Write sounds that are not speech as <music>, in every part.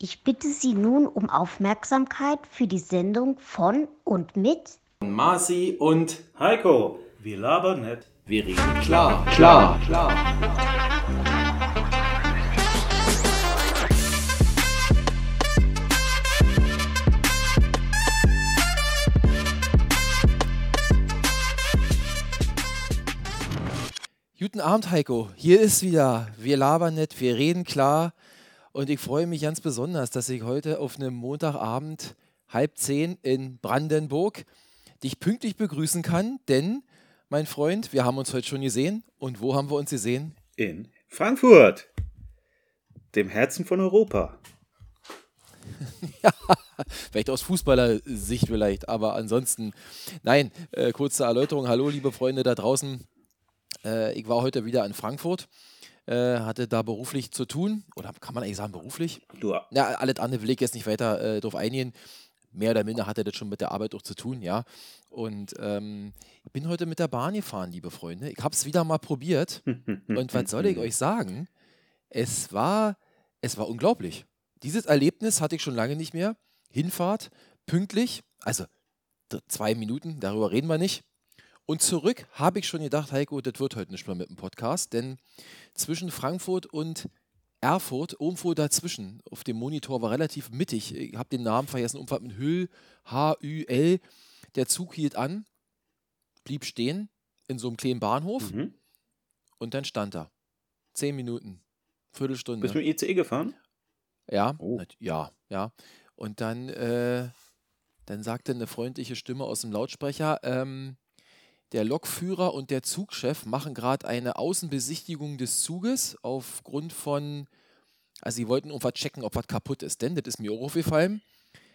Ich bitte Sie nun um Aufmerksamkeit für die Sendung von und mit Marci und Heiko, wir labern nicht. wir reden klar, klar, klar. Guten Abend, Heiko. Hier ist wieder. Wir labern nicht, wir reden klar. Und ich freue mich ganz besonders, dass ich heute auf einem Montagabend halb zehn in Brandenburg dich pünktlich begrüßen kann, denn, mein Freund, wir haben uns heute schon gesehen. Und wo haben wir uns gesehen? In Frankfurt, dem Herzen von Europa. <laughs> Vielleicht aus Fußballersicht vielleicht, aber ansonsten, nein, äh, kurze Erläuterung. Hallo, liebe Freunde da draußen. Äh, ich war heute wieder in Frankfurt, äh, hatte da beruflich zu tun, oder kann man eigentlich sagen beruflich? Du, Ja, alles andere will ich jetzt nicht weiter äh, drauf eingehen. Mehr oder minder hatte das schon mit der Arbeit auch zu tun, ja. Und ähm, ich bin heute mit der Bahn gefahren, liebe Freunde. Ich habe es wieder mal probiert. Und was soll ich <laughs> euch sagen? Es war, es war unglaublich. Dieses Erlebnis hatte ich schon lange nicht mehr. Hinfahrt, pünktlich, also zwei Minuten, darüber reden wir nicht. Und zurück habe ich schon gedacht, Heiko, das wird heute nicht mehr mit dem Podcast, denn zwischen Frankfurt und Erfurt, irgendwo dazwischen, auf dem Monitor war relativ mittig. Ich habe den Namen vergessen, Umfahrt mit Hüll, H-Ü-L. Der Zug hielt an, blieb stehen in so einem kleinen Bahnhof mhm. und dann stand er. Zehn Minuten, Viertelstunde. bist du mit ICE gefahren? Ja, Oh. ja, ja. Und dann, äh, dann sagte eine freundliche Stimme aus dem Lautsprecher, ähm, der Lokführer und der Zugchef machen gerade eine Außenbesichtigung des Zuges aufgrund von, also sie wollten irgendwas checken, ob was kaputt ist. Denn, das ist mir auch aufgefallen,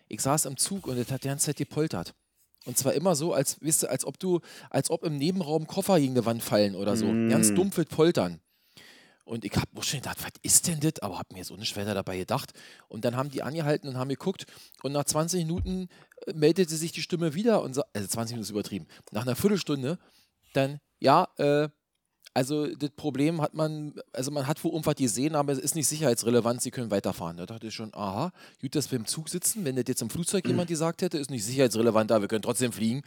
ich saß im Zug und das hat die ganze Zeit gepoltert. Und zwar immer so, als, wisst ihr, als ob du, als ob im Nebenraum Koffer gegen die Wand fallen oder so. Ganz Mm. dumpfes Poltern. Und ich habe auch schon gedacht, was ist denn das? Aber habe mir so nicht weiter dabei gedacht. Und dann haben die angehalten und haben geguckt. Und nach 20 Minuten äh, meldete sich die Stimme wieder und sa- also 20 Minuten ist übertrieben. Nach einer Viertelstunde dann, ja, äh, also das Problem hat man, also man hat wohl irgendwas gesehen, aber es ist nicht sicherheitsrelevant, Sie können weiterfahren. Da dachte ich schon, aha, gut, dass wir im Zug sitzen. Wenn das jetzt im Flugzeug jemand gesagt hätte, ist nicht sicherheitsrelevant, da wir können trotzdem fliegen,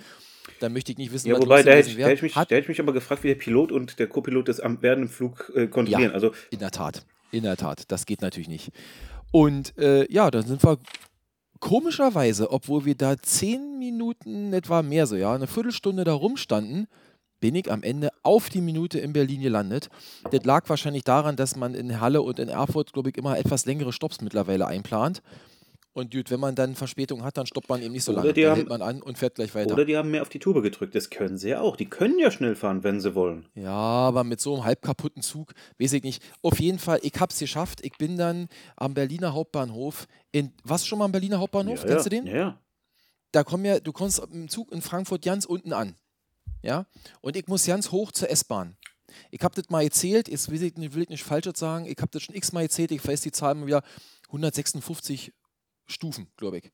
dann möchte ich nicht wissen, Ja, was wobei, da hätte, ich, da, hätte ich mich, da hätte ich mich aber gefragt, wie der Pilot und der Co-Pilot das am während dem Flug äh, kontrollieren. Ja. Also, In der Tat, in der Tat, das geht natürlich nicht. Und äh, ja, dann sind wir komischerweise, obwohl wir da zehn Minuten etwa mehr so, ja, eine Viertelstunde da rumstanden, bin ich am Ende auf die Minute in Berlin gelandet. Das lag wahrscheinlich daran, dass man in Halle und in Erfurt, glaube ich, immer etwas längere Stopps mittlerweile einplant. Und gut, wenn man dann Verspätung hat, dann stoppt man eben nicht so Oder lange. Dann haben- hält man an und fährt gleich weiter. oder die haben mehr auf die Tube gedrückt. Das können sie ja auch. Die können ja schnell fahren, wenn sie wollen. Ja, aber mit so einem halb kaputten Zug, weiß ich nicht. Auf jeden Fall, ich hab's geschafft. Ich bin dann am Berliner Hauptbahnhof. In, warst du schon mal am Berliner Hauptbahnhof? ja, Kennst ja. du den? Ja, ja. Da komm ja, du kommst im Zug in Frankfurt ganz unten an. Ja? Und ich muss ganz hoch zur S-Bahn. Ich habe das mal gezählt, jetzt will ich, nicht- will ich nicht falsch sagen, ich habe das schon x-mal gezählt, ich weiß die Zahl mal wieder, 156 Stufen, glaube ich.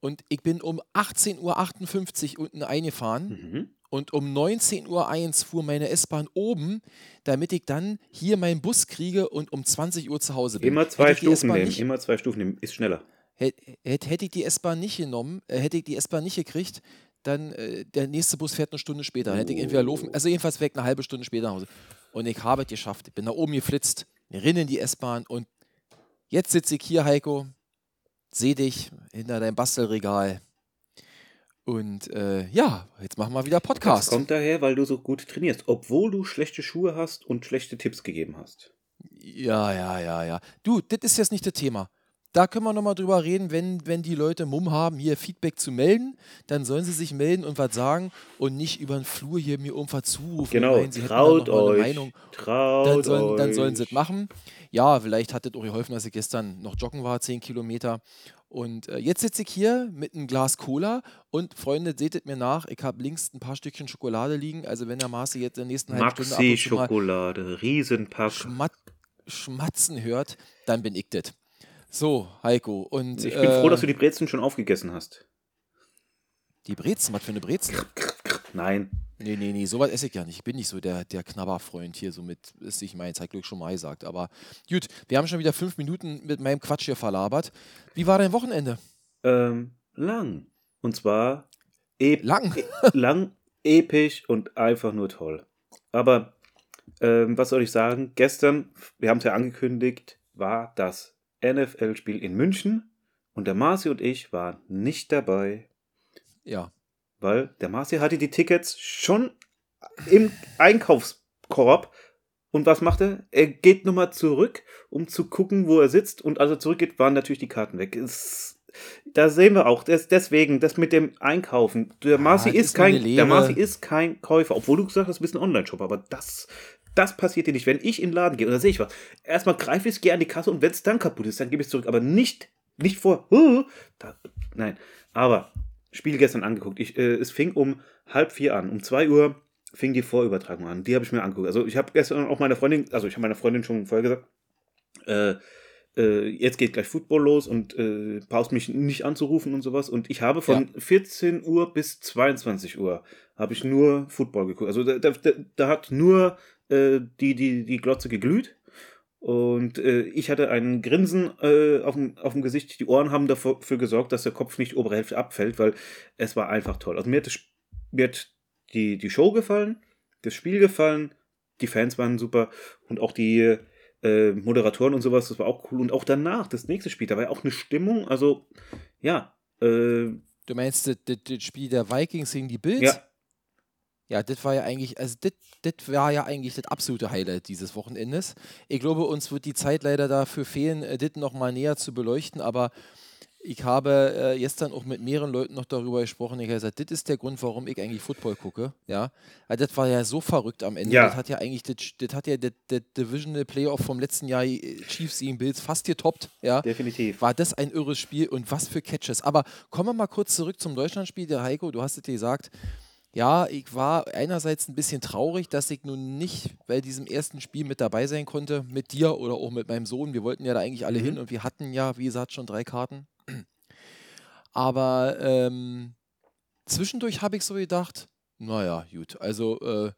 Und ich bin um 18.58 Uhr unten eingefahren. Mhm. Und um 19.01 Uhr fuhr meine S-Bahn oben, damit ich dann hier meinen Bus kriege und um 20 Uhr zu Hause bin. Immer zwei Stufen nehmen. Nicht, Immer zwei Stufen nehmen. Ist schneller. hätte, hätte ich die S-Bahn nicht genommen, äh, hätte ich die S-Bahn nicht gekriegt, dann äh, der nächste Bus fährt eine Stunde später. Dann hätte ich entweder laufen, also jedenfalls weg eine halbe Stunde später nach Hause. Und ich habe es geschafft. Ich bin da oben geflitzt, rinn in die S-Bahn und jetzt sitze ich hier, Heiko, sehe dich hinter deinem Bastelregal. Und äh, ja, jetzt machen wir wieder Das Podcast. kommt daher, weil du so gut trainierst, obwohl du schlechte Schuhe hast und schlechte Tipps gegeben hast. Ja, ja, ja, ja. Du, das ist jetzt nicht das Thema. Da können wir nochmal drüber reden, wenn, wenn die Leute Mumm haben, hier Feedback zu melden, dann sollen sie sich melden und was sagen und nicht über den Flur hier mir irgendwas zurufen. Genau, Meinen, sie traut euch. Meinung. Traut Dann sollen, euch. dann sollen sie es machen. Ja, vielleicht hat es auch geholfen, dass ich gestern noch joggen war, 10 Kilometer. Und äh, jetzt sitze ich hier mit einem Glas Cola und Freunde, seht mir nach, ich habe links ein paar Stückchen Schokolade liegen. Also wenn der Maße jetzt in der nächsten halben Stunde Maxi-Schokolade, Riesenpack. Schmat Schmatzen hört, dann bin ich das. So, Heiko. Und Ich bin äh, froh, dass du die Brezen schon aufgegessen hast. die Brezen, was für eine Brezen? Nein. Nee, nee, nee, sowas esse ich ja nicht. Ich bin nicht so der, der Knabberfreund hier, so mit, ist ich mein, hat Glück schon mal gesagt. Aber gut, wir haben schon wieder fünf Minuten mit meinem Quatsch hier verlabert. Wie war dein Wochenende? Ähm, lang. Und zwar ep Lang. e lang, episch und einfach nur toll. Aber ähm, was soll ich sagen? Gestern, wir haben es ja angekündigt, war das NFL-Spiel in München und der Marci und ich waren nicht dabei, Ja. weil der Marci hatte die Tickets schon im Einkaufskorb. Und was macht er? Er geht nochmal zurück, um zu gucken, wo er sitzt. Und als er zurückgeht, waren natürlich die Karten weg. Es, da sehen wir auch, das, deswegen, das mit dem Einkaufen. Der Marci das ist, ist kein, der. Marci ist kein Käufer, obwohl du gesagt hast, du bist ein Online-Shop. Aber das, das passiert dir nicht. Wenn ich in den Laden gehe und da sehe ich was, erstmal greife ich es gerne an die Kasse und wenn es dann kaputt ist, dann gebe ich es zurück. Aber nicht, nicht vor, da, nein. Aber Spiel gestern angeguckt. Ich, äh, es fing um halb vier an. Um zwei Uhr fing die Vorübertragung an. Die habe ich mir angeguckt. Also ich habe gestern auch meiner Freundin, also ich habe meiner Freundin schon vorher gesagt, äh, äh, jetzt geht gleich Football los und äh, brauchst mich nicht anzurufen und sowas. Und ich habe von 14 Uhr bis 22 Uhr habe ich nur Football geguckt. Also da, da- da hat nur äh, die, die, die Glotze geglüht. Und äh, ich hatte ein Grinsen äh, auf, dem, auf dem Gesicht. Die Ohren haben dafür gesorgt, dass der Kopf nicht obere Hälfte abfällt, weil es war einfach toll. Also mir hat, das, mir hat die, die Show gefallen, das Spiel gefallen, die Fans waren super und auch die äh, Moderatoren und sowas, das war auch cool. Und auch danach, das nächste Spiel, da war ja auch eine Stimmung. Also, ja, äh, Du meinst das, das, das Spiel der Vikings gegen die Bills? ja, Ja, das war ja eigentlich, also das, war ja eigentlich das absolute Highlight dieses Wochenendes. Ich glaube, uns wird die Zeit leider dafür fehlen, äh, das nochmal näher zu beleuchten, aber ich habe äh, gestern auch mit mehreren Leuten noch darüber gesprochen. Ich habe gesagt, das ist der Grund, warum ich eigentlich Football gucke. Ja, also das war ja so verrückt am Ende. Ja. Das hat ja eigentlich, das, das hat ja das Divisional Playoff vom letzten Jahr äh, Chiefs gegen Bills fast getoppt. Ja, definitiv. war das ein irres Spiel und was für Catches. Aber kommen wir mal kurz zurück zum Deutschlandspiel. Der Heiko, du hast es dir gesagt, ja, ich war einerseits ein bisschen traurig, dass ich nun nicht bei diesem ersten Spiel mit dabei sein konnte, mit dir oder auch mit meinem Sohn. Wir wollten ja da eigentlich alle Mhm. hin und wir hatten ja, wie gesagt, schon drei Karten. <clears throat> Aber ähm, zwischendurch habe ich so gedacht, naja, gut, also äh,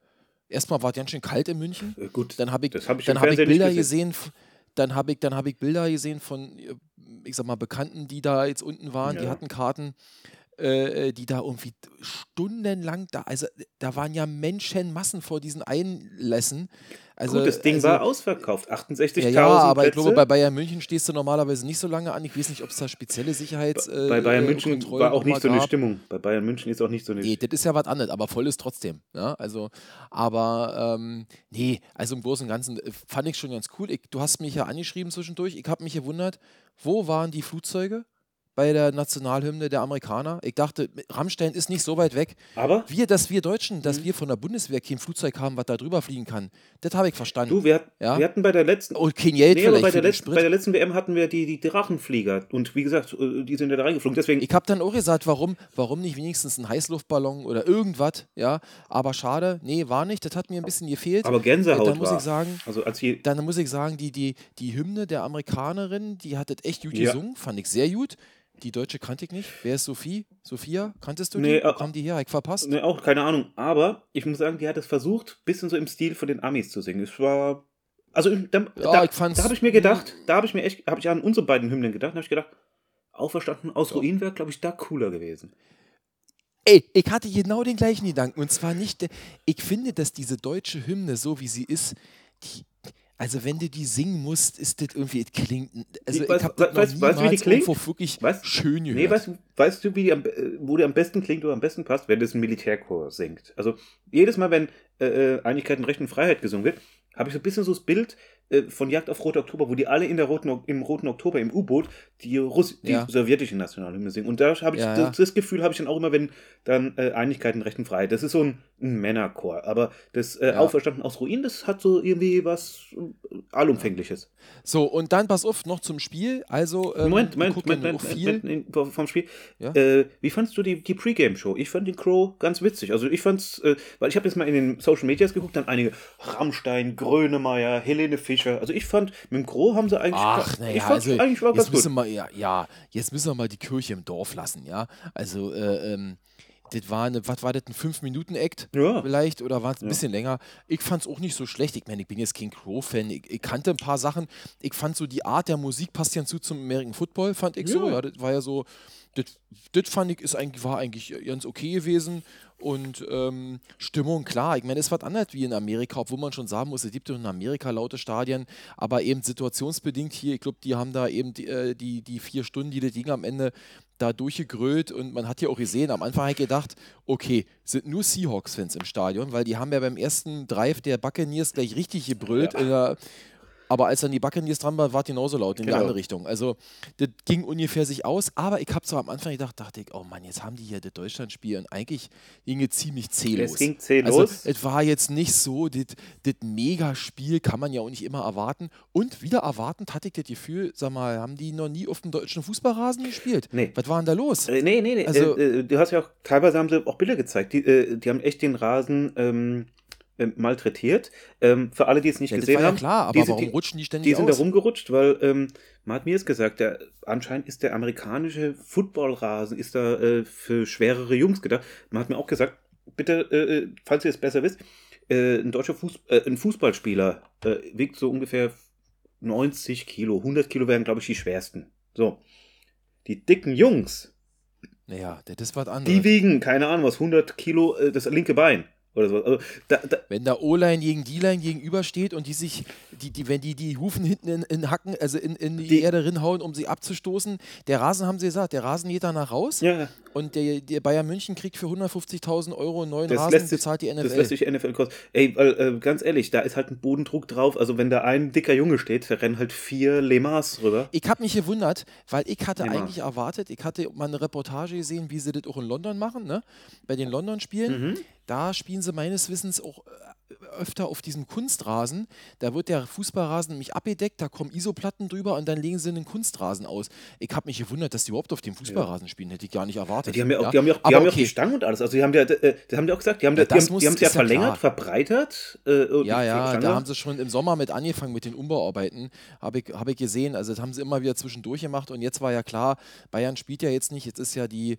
erstmal war es ganz schön kalt in München. Äh, gut, Dann habe ich, habe ich dann habe ich Bilder gesehen. gesehen. Dann habe ich, dann habe ich Bilder gesehen von, äh, ich sag mal, Bekannten, die da jetzt unten waren. Die Ja. hatten Karten, äh, äh, die da irgendwie stundenlang da, also da waren ja Menschenmassen vor diesen Einlässen. Also, Gut, das Ding also, war ausverkauft. 68.000 ja, ja, aber ich Plätze. glaube, bei Bayern München stehst du normalerweise nicht so lange an. Ich weiß nicht, ob es da spezielle Sicherheits. Äh, bei Bayern äh, München Kontrollen war auch nicht so eine gab. Stimmung. Bei Bayern München ist auch nicht so eine Nee, das ist ja was anderes, aber voll ist trotzdem. Ja? Also, aber ähm, nee, also im Großen und Ganzen äh, fand ich schon ganz cool. Ich, du hast mich ja angeschrieben zwischendurch. Ich habe mich gewundert, wo waren die Flugzeuge bei der Nationalhymne der Amerikaner? Ich dachte, Rammstein ist nicht so weit weg. Aber Wir, dass wir Deutschen, Mhm. dass wir von der Bundeswehr kein Flugzeug haben, was da drüber fliegen kann, das habe ich verstanden. du, wir, Ja? wir hatten bei der letzten. oh, kein Geld Nee, vielleicht bei der, letzten, bei der letzten WM hatten wir die, die Drachenflieger. Und wie gesagt, äh, die sind ja da reingeflogen. Deswegen, Ich habe dann auch gesagt, warum, warum nicht wenigstens ein Heißluftballon oder irgendwas, ja. Aber schade, nee, war nicht. Das hat mir ein bisschen gefehlt. aber Gänsehaut dann muss war. ich sagen, also als dann muss ich sagen, die, die, die Hymne der Amerikanerin, die hat das echt gut Ja. gesungen, fand ich sehr gut. Die deutsche kannte ich nicht. Wer ist Sophie? Sophia? Kanntest du die? Nee, Wo äh, kam die her? Hab Ich verpasst? ne, auch keine Ahnung. Aber ich muss sagen, die hat es versucht, bisschen so im Stil von den Amis zu singen. Es war. Also da, Ja, da, da habe ich mir gedacht, da habe ich mir echt, habe ich an unsere beiden Hymnen gedacht, habe ich gedacht, auferstanden aus Ja. Ruin wäre, glaube ich, da cooler gewesen. Ey, ich hatte genau den gleichen Gedanken. Und zwar nicht, ich finde, dass diese deutsche Hymne, so wie sie ist, die, also wenn du die singen musst, ist das irgendwie, es klingt, also Ich ich habe das noch weißt- weißt du, wie die wirklich Weißt- schön gehört. Nee, weißt, du- weißt du, wie die am, äh, wo die am besten klingt oder am besten passt, wenn das ein Militärchor singt. Also jedes Mal, wenn äh, äh, Einigkeit und Recht und Freiheit gesungen wird, habe ich so ein bisschen so das Bild äh, von Jagd auf Rote Oktober, wo die alle in der roten, im Roten Oktober im U-Boot die, Russ die Ja. sowjetische Nationalhymne singen. Und da habe ich Ja, das, das Gefühl habe ich dann auch immer, wenn dann äh, Einigkeit und Recht und Freiheit. Das ist so ein, ein Männerchor. Aber das äh. Auferstanden aus Ruin, das hat so irgendwie was äh, Allumfängliches. So, und dann pass auf, noch zum Spiel. Also, ähm, Moment, Moment, Moment, Moment, viel. Moment, Moment, vom Spiel. Äh, wie fandst du die, die Pre-Game-Show? Ich fand den Crow ganz witzig. Also ich fand's, weil ich habe jetzt mal in den Social Medias geguckt, dann einige Rammstein, Grönemeyer, Helene Fischer. Also ich fand, mit dem Crow haben sie eigentlich, Ach, ich naja, fand also eigentlich war jetzt ganz müssen gut. wir, ja, ja, jetzt müssen wir mal die Kirche im Dorf lassen, ja. Also, äh, ähm, das war eine, was war das, ein 5-Minuten-Act Ja. vielleicht oder war es ein Ja. bisschen länger. Ich fand es auch nicht so schlecht. Ich meine, ich bin jetzt kein Crow-Fan. Ich, ich kannte ein paar Sachen. Ich fand so die Art der Musik passt ja zu zum American Football, fand ich so. Ja. Ja, das war ja so, das, das fand ich ist eigentlich, war eigentlich ganz okay gewesen. Und ähm, Stimmung, klar, ich meine, es ist was anderes wie in Amerika, obwohl man schon sagen muss, es gibt ja in Amerika laute Stadien, aber eben situationsbedingt hier, ich glaube, die haben da eben die, äh, die, die vier Stunden, die das Ding am Ende da durchgegrölt und man hat ja auch gesehen, am Anfang habe ich gedacht, okay, sind nur Seahawks-Fans im Stadion, weil die haben ja beim ersten Drive der Buccaneers gleich richtig gebrüllt, in der, aber als dann die Buccaneers dran war, war es genauso laut in Genau. die andere Richtung. Also das ging ungefähr sich aus, aber ich habe so am Anfang gedacht, dachte ich, oh Mann, jetzt haben die hier das Deutschlandspiel und eigentlich ging es ziemlich zählos. Es ging zäh Also es war jetzt nicht so, das das Megaspiel kann man ja auch nicht immer erwarten. Und wieder erwartend hatte ich das Gefühl, sag mal, haben die noch nie auf dem deutschen Fußballrasen gespielt? Nee. Was war denn da los? Äh, nee, nee, nee. Also- äh, äh, du hast ja auch, teilweise haben sie auch Bilder gezeigt. Die, äh, die haben echt den Rasen ähm, äh, malträtiert. Ähm, für alle, die es nicht Ja, gesehen ja haben. klar, aber diese- warum die, rutschen die ständig Die sind da aus? rumgerutscht, weil ähm, man hat mir jetzt gesagt, der, anscheinend ist der amerikanische Footballrasen ist da äh, für schwerere Jungs gedacht. Man hat mir auch gesagt, bitte, äh, äh, falls ihr es besser wisst, äh, ein deutscher Fuß, äh, ein Fußballspieler äh, wiegt so ungefähr 90 Kilo. 100 Kilo wären, glaube ich, die schwersten. So. Die dicken Jungs, Naja, das ist was anderes. die wiegen, keine Ahnung was, 100 Kilo, das linke Bein. Oder so. Also, da, da, Wenn da O-Line gegen D-Line gegenübersteht und die sich, die, die, wenn die die Hufen hinten in, in Hacken, also in, in die, Die- Erde rinhauen, um sie abzustoßen, der Rasen, haben sie gesagt, der Rasen geht danach raus ja, und der, der Bayern München kriegt für 150.000 Euro einen neuen Das Rasen, sich- bezahlt die NFL. Das lässt sich NFL kosten. Ey, weil, äh, ganz ehrlich, da ist halt ein Bodendruck drauf. Also wenn da ein dicker Junge steht, da rennen halt vier Lemas rüber. Ich habe mich gewundert, weil ich hatte Immer. eigentlich erwartet, ich hatte mal eine Reportage gesehen, wie sie das auch in London machen, ne? bei den London-Spielen. Mhm. Da spielen sie meines Wissens auch äh, öfter auf diesem Kunstrasen. Da wird der Fußballrasen nämlich abgedeckt, da kommen Isoplatten drüber und dann legen sie einen Kunstrasen aus. Ich habe mich gewundert, dass die überhaupt auf dem Fußballrasen spielen, hätte ich gar nicht erwartet. Die haben ja auch, Ja? die haben ja auch, die haben ja auch okay. die Stangen und alles. Also die haben ja, äh, die haben ja auch gesagt, die haben, Ja, die haben, das muss- die haben es ja verlängert, klar. verbreitert. Äh, Ja, ja, da haben sie schon im Sommer mit angefangen mit den Umbauarbeiten, habe ich, hab ich gesehen. Also das haben sie immer wieder zwischendurch gemacht und jetzt war ja klar, Bayern spielt ja jetzt nicht, jetzt ist ja die,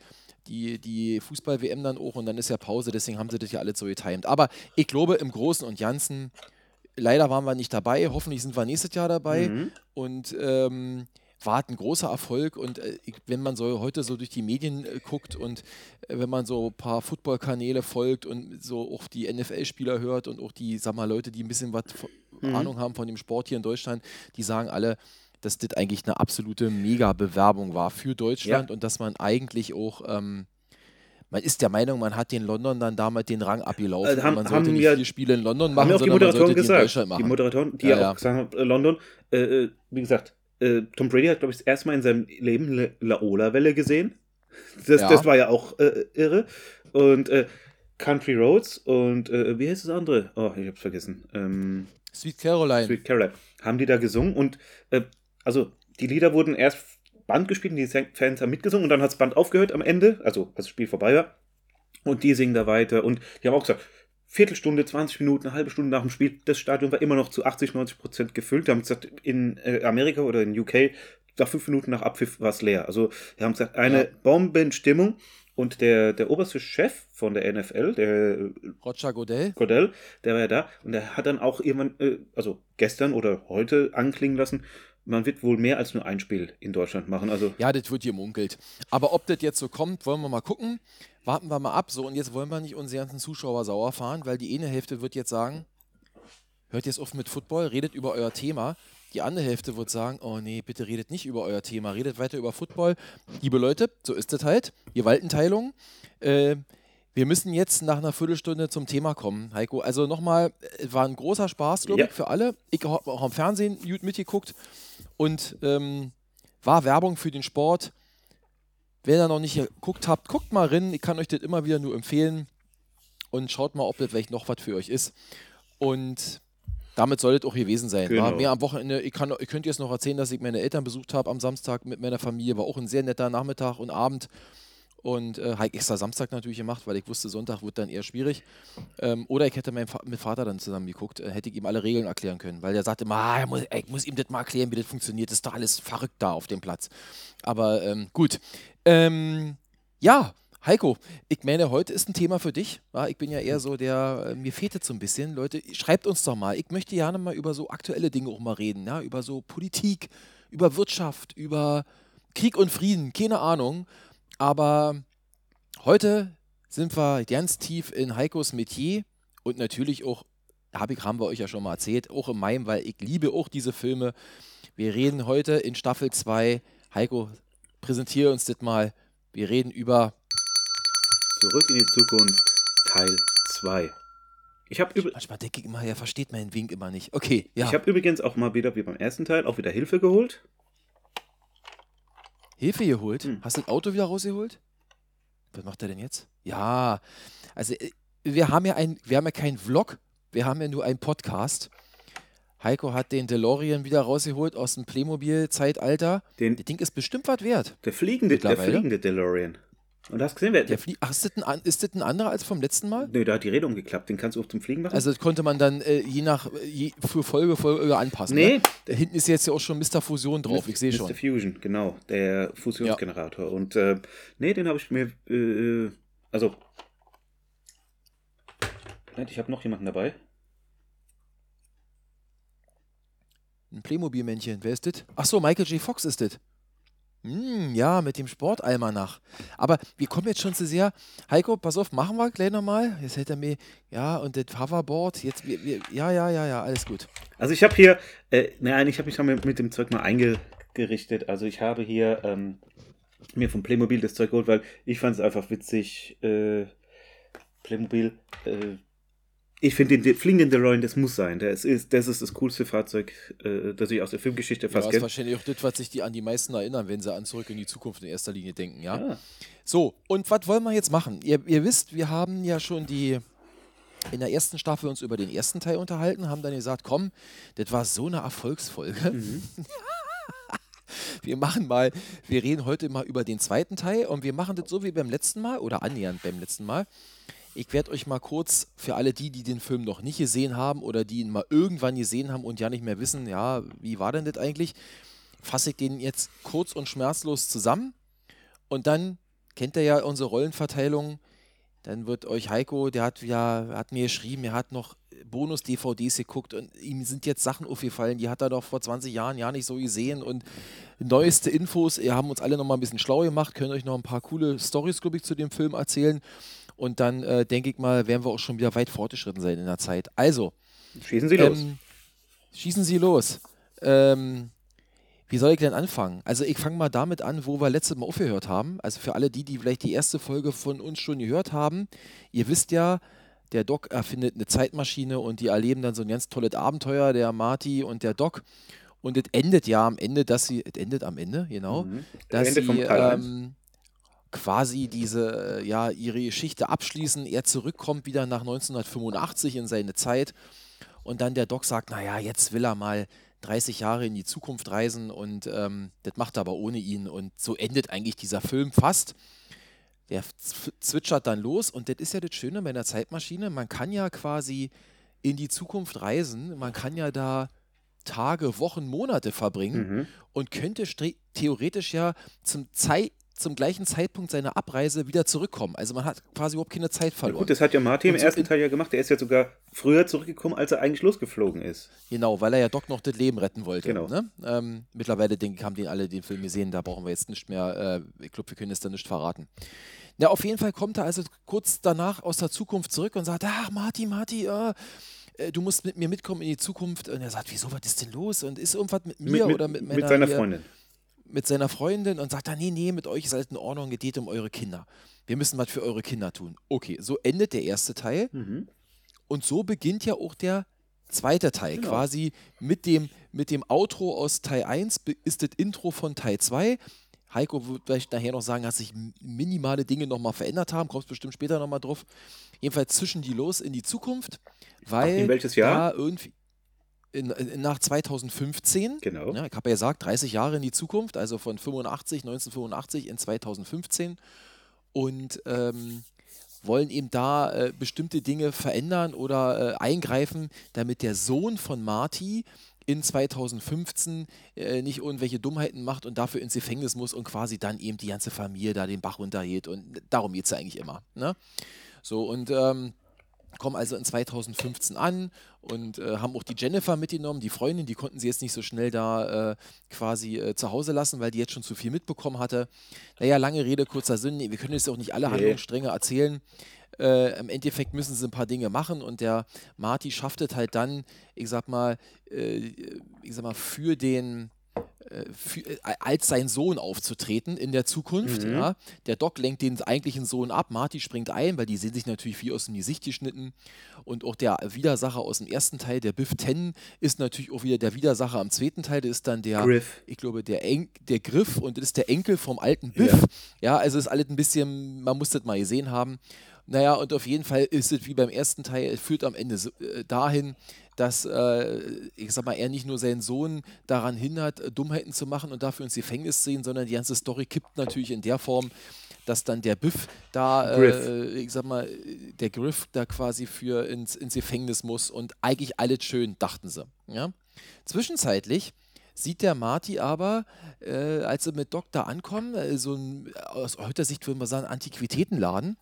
die, die Fußball-WM dann auch und dann ist ja Pause, deswegen haben sie das ja alles so getimt. Aber ich glaube im Großen und Ganzen, leider waren wir nicht dabei, hoffentlich sind wir nächstes Jahr dabei Mhm. und ähm, war ein großer Erfolg und äh, wenn man so heute so durch die Medien äh, guckt und äh, wenn man so ein paar Football-Kanäle folgt und so auch die NFL-Spieler hört und auch die, sag mal, Leute, die ein bisschen was Mhm. Ahnung haben von dem Sport hier in Deutschland, die sagen alle, dass das eigentlich eine absolute Mega-Bewerbung war für Deutschland und dass man eigentlich auch ähm, man ist der Meinung, man hat den London dann damit den Rang abgelaufen. Äh, haben- man sollte nicht ja- vier Spiele in London machen, ja auch die sondern man sollte die in gesagt. Deutschland Die machen. Moderatoren, die Ja, ja, ja. auch gesagt haben, äh, London, äh, äh, wie gesagt, äh, Tom Brady hat, glaube ich, das erste Mal in seinem Leben eine Laola-Welle gesehen. Das, Ja. das war ja auch irre. Und Country Roads und äh, wie heißt das andere? Oh, ich hab's vergessen. Ähm, Sweet Caroline. Sweet Caroline. Haben die da gesungen und äh, also die Lieder wurden erst Band gespielt und die Fans haben mitgesungen und dann hat das Band aufgehört am Ende, also als das Spiel vorbei war. Und die singen da weiter und die haben auch gesagt, Viertelstunde, 20 Minuten, eine halbe Stunde nach dem Spiel, das Stadion war immer noch zu 80, 90 Prozent gefüllt. Die haben gesagt, in äh, Amerika oder in UK, nach fünf Minuten nach Abpfiff war es leer. Also, die haben gesagt, eine Ja. Bombenstimmung. Und der, der oberste Chef von der NFL, der äh, Roger Godell. Cordell, der war ja da und der hat dann auch irgendwann, äh, also gestern oder heute anklingen lassen, man wird wohl mehr als nur ein Spiel in Deutschland machen. Also Ja, das wird gemunkelt. Aber ob das jetzt so kommt, wollen wir mal gucken. Warten wir mal ab. So, und jetzt wollen wir nicht unsere ganzen Zuschauer sauer fahren, weil die eine Hälfte wird jetzt sagen, hört jetzt auf mit Football, redet über euer Thema. Die andere Hälfte wird sagen, oh nee, bitte redet nicht über euer Thema, redet weiter über Football. Liebe Leute, so ist es halt. Gewaltenteilung. Äh, wir müssen jetzt nach einer Viertelstunde zum Thema kommen, Heiko. Also nochmal, es war ein großer Spaß, glaube Ja. ich, für alle. Ich habe auch am Fernsehen gut mitgeguckt und ähm, war Werbung für den Sport. Wenn ihr noch nicht geguckt habt, guckt mal rein. Ich kann euch das immer wieder nur empfehlen. Und schaut mal, ob das vielleicht noch was für euch ist. Und damit soll es auch gewesen sein. War Genau. mehr am Wochenende. Ich, kann, ich könnte jetzt noch erzählen, dass ich meine Eltern besucht habe am Samstag mit meiner Familie. War auch ein sehr netter Nachmittag und Abend. Und äh, habe extra Samstag natürlich gemacht, weil ich wusste, Sonntag wird dann eher schwierig. Ähm, oder ich hätte meinem Fa mit Vater dann zusammen geguckt, äh, hätte ich ihm alle Regeln erklären können, weil der sagte immer, ah, ich muss, ich muss ihm das mal erklären, wie das funktioniert. Das ist doch alles verrückt da auf dem Platz. Aber ähm, gut. Ähm, ja, Heiko, ich meine, heute ist ein Thema für dich. Ja, ich bin ja eher so der, äh, mir fehlt es so ein bisschen. Leute, schreibt uns doch mal. Ich möchte gerne mal über so aktuelle Dinge auch mal reden. Ja? Über so Politik, über Wirtschaft, über Krieg und Frieden. Keine Ahnung. Aber heute sind wir ganz tief in Heikos Metier und natürlich auch, hab ich, haben wir euch ja schon mal erzählt, auch in meinem, weil ich liebe auch diese Filme. Wir reden heute in Staffel 2. Heiko, präsentiere uns das mal. Wir reden über Zurück in die Zukunft, Teil 2. Ich habe Manchmal denke ich immer, er versteht meinen Wink immer nicht. Okay, ja. Ich habe übrigens auch mal wieder, wie beim ersten Teil, auch wieder Hilfe geholt. Hilfe geholt? Hm. Hast du das Auto wieder rausgeholt? Was macht er denn jetzt? Ja, also äh, wir haben ja ein, wir haben ja keinen Vlog, wir haben ja nur einen Podcast. Heiko hat den DeLorean wieder rausgeholt aus dem Playmobil-Zeitalter. Das Ding ist bestimmt was wert. Der fliegende, der fliegende DeLorean. Und du hast gesehen, wer. Der Flie Ach, ist das, ein, ist das ein anderer als vom letzten Mal? Nö, da hat die Räder umgeklappt. Den kannst du auch zum Fliegen machen. Also, das konnte man dann äh, je nach je, für Folge, Folge anpassen. Nee. Ne? Da hinten ist jetzt ja auch schon Mr. Fusion drauf, ich sehe schon. Mr. Fusion, genau. Der Fusionsgenerator. Ja. Und äh, nee, den habe ich mir. Äh, äh also. Ich habe noch jemanden dabei. Ein Playmobil-Männchen. Wer ist das? Ach so, Michael J. Fox ist das. Hm, ja, mit dem Sportalmanach. Aber wir kommen jetzt schon zu sehr. Heiko, pass auf, machen wir gleich nochmal. Jetzt hält er mir, ja, und das Hoverboard. Jetzt, wir, wir, ja, ja, ja, ja, alles gut. Also ich habe hier, äh, nein, ich habe mich mit, mit dem Zeug mal eingerichtet. Also ich habe hier ähm, mir vom Playmobil das Zeug geholt, weil ich fand es einfach witzig. Äh, Playmobil, äh, ich finde den, den fliegenden DeLorean, das muss sein. Das ist, das ist das coolste Fahrzeug, äh, das ich aus der Filmgeschichte fast kenne. Das ist wahrscheinlich auch das, was sich die an die meisten erinnern, wenn sie an Zurück in die Zukunft in erster Linie denken, ja? ja. So, und was wollen wir jetzt machen? Ihr, ihr wisst, wir haben ja schon die in der ersten Staffel uns über den ersten Teil unterhalten, haben dann gesagt, komm, das war so eine Erfolgsfolge. Mhm. <laughs> wir machen mal, wir reden heute mal über den zweiten Teil und wir machen das so wie beim letzten Mal oder annähernd beim letzten Mal. Ich werde euch mal kurz für alle die, die den Film noch nicht gesehen haben oder die ihn mal irgendwann gesehen haben und ja nicht mehr wissen, ja, wie war denn das eigentlich, fasse ich den jetzt kurz und schmerzlos zusammen und dann kennt ihr ja unsere Rollenverteilung. Dann wird euch Heiko, der hat ja, hat mir geschrieben, er hat noch Bonus-DVDs geguckt und ihm sind jetzt Sachen aufgefallen, die hat er doch vor 20 Jahren ja nicht so gesehen und neueste Infos, wir haben uns alle noch mal ein bisschen schlau gemacht, können euch noch ein paar coole Stories, glaube ich, zu dem Film erzählen und dann äh, denke ich mal, werden wir auch schon wieder weit fortgeschritten sein in der Zeit. Also. Schießen Sie los. Ähm, schießen Sie los. Ähm, wie soll ich denn anfangen? Also ich fange mal damit an, wo wir letztes Mal aufgehört haben. Also für alle die, die vielleicht die erste Folge von uns schon gehört haben. Ihr wisst ja, der Doc erfindet eine Zeitmaschine und die erleben dann so ein ganz tolles Abenteuer, der Marty und der Doc. Und es endet ja am Ende, dass sie, es endet am Ende, genau, mhm. dass sie ähm, quasi diese, äh, ja, ihre Geschichte abschließen. Er zurückkommt wieder nach 1985 in seine Zeit und dann der Doc sagt, naja, jetzt will er mal 30 Jahre in die Zukunft reisen und ähm, das macht er aber ohne ihn und so endet eigentlich dieser Film fast. Der zwitschert dann los und das ist ja das Schöne bei einer Zeitmaschine, man kann ja quasi in die Zukunft reisen, man kann ja da Tage, Wochen, Monate verbringen mhm. und könnte theoretisch ja zum Zeit zum gleichen Zeitpunkt seiner Abreise wieder zurückkommen. Also man hat quasi überhaupt keine Zeit verloren. Ja gut, das hat ja Martin im so ersten Teil ja gemacht. Er ist ja sogar früher zurückgekommen, als er eigentlich losgeflogen ist. Genau, weil er ja Doc noch das Leben retten wollte. Genau. Ne? Ähm, mittlerweile denke haben den alle den Film gesehen. Da brauchen wir jetzt nicht mehr, äh, ich glaube, wir können jetzt da nicht verraten. Ja, auf jeden Fall kommt er also kurz danach aus der Zukunft zurück und sagt, ach Marty, Marty, äh, äh, du musst mit mir mitkommen in die Zukunft. Und er sagt, wieso, was ist denn los? Und ist irgendwas mit mir mit, mit, oder mit meiner... Mit seiner Freundin mit seiner Freundin und sagt dann, nee, nee, mit euch ist alles in Ordnung, geht um eure Kinder. Wir müssen was für eure Kinder tun. Okay, so endet der erste Teil. Mhm. Und so beginnt ja auch der zweite Teil. Genau. Quasi mit dem, mit dem Outro aus Teil 1 ist das Intro von Teil 2. Heiko wird vielleicht nachher noch sagen, dass sich minimale Dinge nochmal verändert haben. Kommst bestimmt später nochmal drauf. Jedenfalls zwischen die los in die Zukunft. Weil in welches Jahr? Da irgendwie in, in, nach 2015. Genau. Ja, ich habe ja gesagt, 30 Jahre in die Zukunft, also von 85, 1985 in 2015. Und ähm, wollen eben da äh, bestimmte Dinge verändern oder äh, eingreifen, damit der Sohn von Marty in 2015 äh, nicht irgendwelche Dummheiten macht und dafür ins Gefängnis muss und quasi dann eben die ganze Familie da den Bach runtergeht. Und darum geht es ja eigentlich immer. Ne? So, und ähm, kommen also in 2015 an und äh, haben auch die Jennifer mitgenommen, die Freundin, die konnten sie jetzt nicht so schnell da äh, quasi äh, zu Hause lassen, weil die jetzt schon zu viel mitbekommen hatte. Naja, lange Rede, kurzer Sinn, wir können jetzt auch nicht alle nee. Handlungsstränge erzählen. Äh, Im Endeffekt müssen sie ein paar Dinge machen und der Marty schafft es halt dann, ich sag mal, äh, ich sag mal, für den für, äh, als sein Sohn aufzutreten in der Zukunft. Mhm. Ja. Der Doc lenkt den eigentlichen Sohn ab, Marty springt ein, weil die sehen sich natürlich wie aus dem Gesicht geschnitten. Und auch der Widersacher aus dem ersten Teil, der Biff Ten, ist natürlich auch wieder der Widersacher am zweiten Teil. Der ist dann der, Griff. ich glaube, der, en der Griff und das ist der Enkel vom alten Biff. Ja, ja also ist alles ein bisschen, man muss das mal gesehen haben. Naja, und auf jeden Fall ist es wie beim ersten Teil, es führt am Ende äh, dahin, dass, äh, ich sag mal, er nicht nur seinen Sohn daran hindert, äh, Dummheiten zu machen und dafür ins Gefängnis zu gehen, sondern die ganze Story kippt natürlich in der Form, dass dann der Biff da, äh, ich sag mal, der Griff da quasi für ins, ins Gefängnis muss und eigentlich alles schön, dachten sie. Ja? Zwischenzeitlich sieht der Marty aber, äh, als sie mit da ankommen, äh, so ein, aus heutiger Sicht würde man sagen, Antiquitätenladen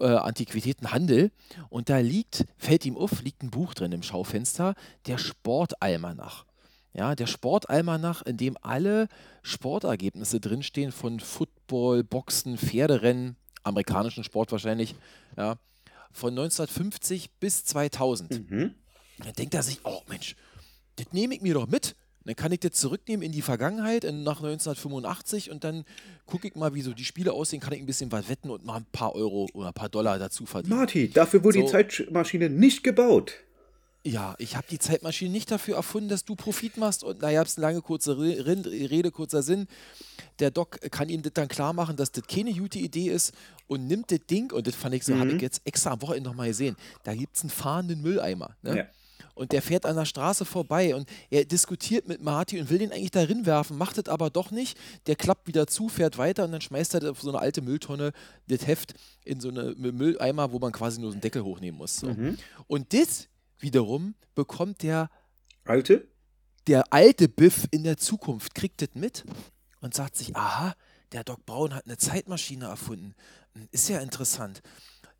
äh, Antiquitätenhandel und da liegt, fällt ihm auf, liegt ein Buch drin im Schaufenster, der Sportalmanach. Ja, der Sportalmanach, in dem alle Sportergebnisse drinstehen von Football, Boxen, Pferderennen, amerikanischen Sport wahrscheinlich, ja, von 1950 bis 2000. Mhm. Dann denkt er sich, oh Mensch, das nehme ich mir doch mit. Dann kann ich das zurücknehmen in die Vergangenheit, in, nach 1985 und dann gucke ich mal, wie so die Spiele aussehen, kann ich ein bisschen was wetten und mal ein paar Euro oder ein paar Dollar dazu verdienen. Marty, dafür wurde so, die Zeitmaschine nicht gebaut. Ja, ich habe die Zeitmaschine nicht dafür erfunden, dass du Profit machst und naja, es eine lange, kurze Rede, kurzer Sinn. Der Doc kann ihm das dann klar machen, dass das keine gute Idee ist und nimmt das Ding, und das fand ich so, mhm. habe ich jetzt extra am Wochenende nochmal gesehen, da gibt es einen fahrenden Mülleimer. Ne? Ja und der fährt an der Straße vorbei und er diskutiert mit Marty und will den eigentlich darin werfen, macht es aber doch nicht. Der klappt wieder zu, fährt weiter und dann schmeißt er auf so eine alte Mülltonne das Heft in so eine Mülleimer, wo man quasi nur so einen Deckel hochnehmen muss. So. Mhm. Und das wiederum bekommt der alte der alte Biff in der Zukunft kriegt das mit und sagt sich, aha, der Doc Brown hat eine Zeitmaschine erfunden. Ist ja interessant.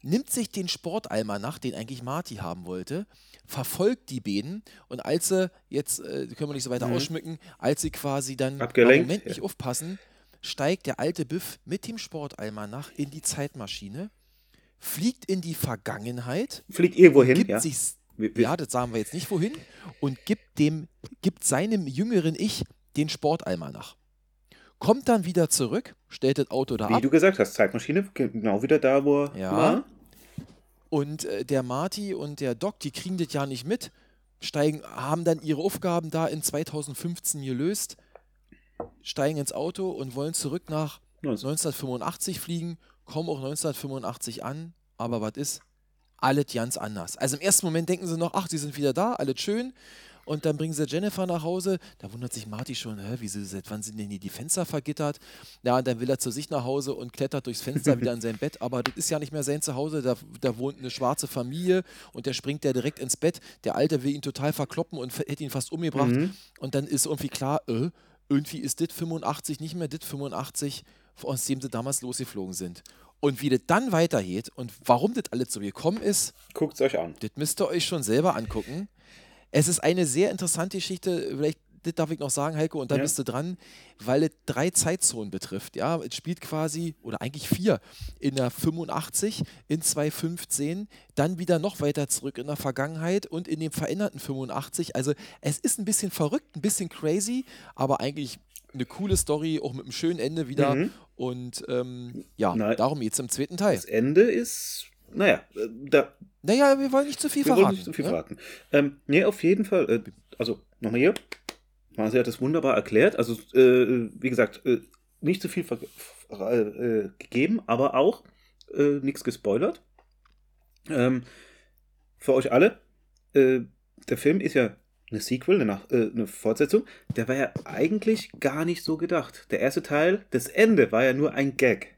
Nimmt sich den Sportalmanach, den eigentlich Marty haben wollte, verfolgt die beiden und als sie, jetzt äh, können wir nicht so weiter mhm. ausschmücken, als sie quasi dann Abgelenkt. im Moment nicht aufpassen, steigt der alte Biff mit dem Sportalmanach in die Zeitmaschine, fliegt in die Vergangenheit, fliegt irgendwo hin, gibt ja. sich ja, das sagen wir jetzt nicht wohin, und gibt dem, gibt seinem jüngeren Ich den Sportalmanach. Kommt dann wieder zurück, stellt das Auto da Wie ab. Wie du gesagt hast, Zeitmaschine, genau wieder da, wo er ja. war. Und äh, der Marty und der Doc, die kriegen das ja nicht mit, steigen, haben dann ihre Aufgaben da in 2015 gelöst, steigen ins Auto und wollen zurück nach 1985 fliegen, kommen auch 1985 an, aber was ist? Alles ganz anders. Also im ersten Moment denken sie noch, ach, sie sind wieder da, alles schön und dann bringen sie Jennifer nach Hause. Da wundert sich Marty schon, hä, wie sie, seit wann sind denn die Fenster vergittert? Ja, und dann will er zu sich nach Hause und klettert durchs Fenster wieder in sein Bett. Aber das ist ja nicht mehr sein Zuhause. Da, da wohnt eine schwarze Familie und der springt der direkt ins Bett. Der Alte will ihn total verkloppen und hätte ihn fast umgebracht. Mhm. Und dann ist irgendwie klar, äh, irgendwie ist das 85 nicht mehr das 85, aus dem sie damals losgeflogen sind. Und wie das dann weitergeht und warum das alles so gekommen ist, guckt es euch an. Das müsst ihr euch schon selber angucken. Es ist eine sehr interessante Geschichte, vielleicht das darf ich noch sagen, Heiko, und dann ja. bist du dran, weil es drei Zeitzonen betrifft. Ja, es spielt quasi, oder eigentlich vier, in der 85, in 2015, dann wieder noch weiter zurück in der Vergangenheit und in dem veränderten 85. Also es ist ein bisschen verrückt, ein bisschen crazy, aber eigentlich eine coole Story, auch mit einem schönen Ende wieder. Mhm. Und ähm, ja, Nein. darum jetzt im zweiten Teil. Das Ende ist naja, äh, da. Naja, wir wollen nicht zu viel wir verraten. Wollen nicht zu viel ja? verraten. Ähm, nee, auf jeden Fall. Äh, also, nochmal hier. Marcel hat das wunderbar erklärt. Also, äh, wie gesagt, äh, nicht zu viel äh, gegeben, aber auch äh, nichts gespoilert. Ähm, für euch alle, der Film ist ja eine Sequel, eine, Nach eine Fortsetzung. Der war ja eigentlich gar nicht so gedacht. Der erste Teil, das Ende, war ja nur ein Gag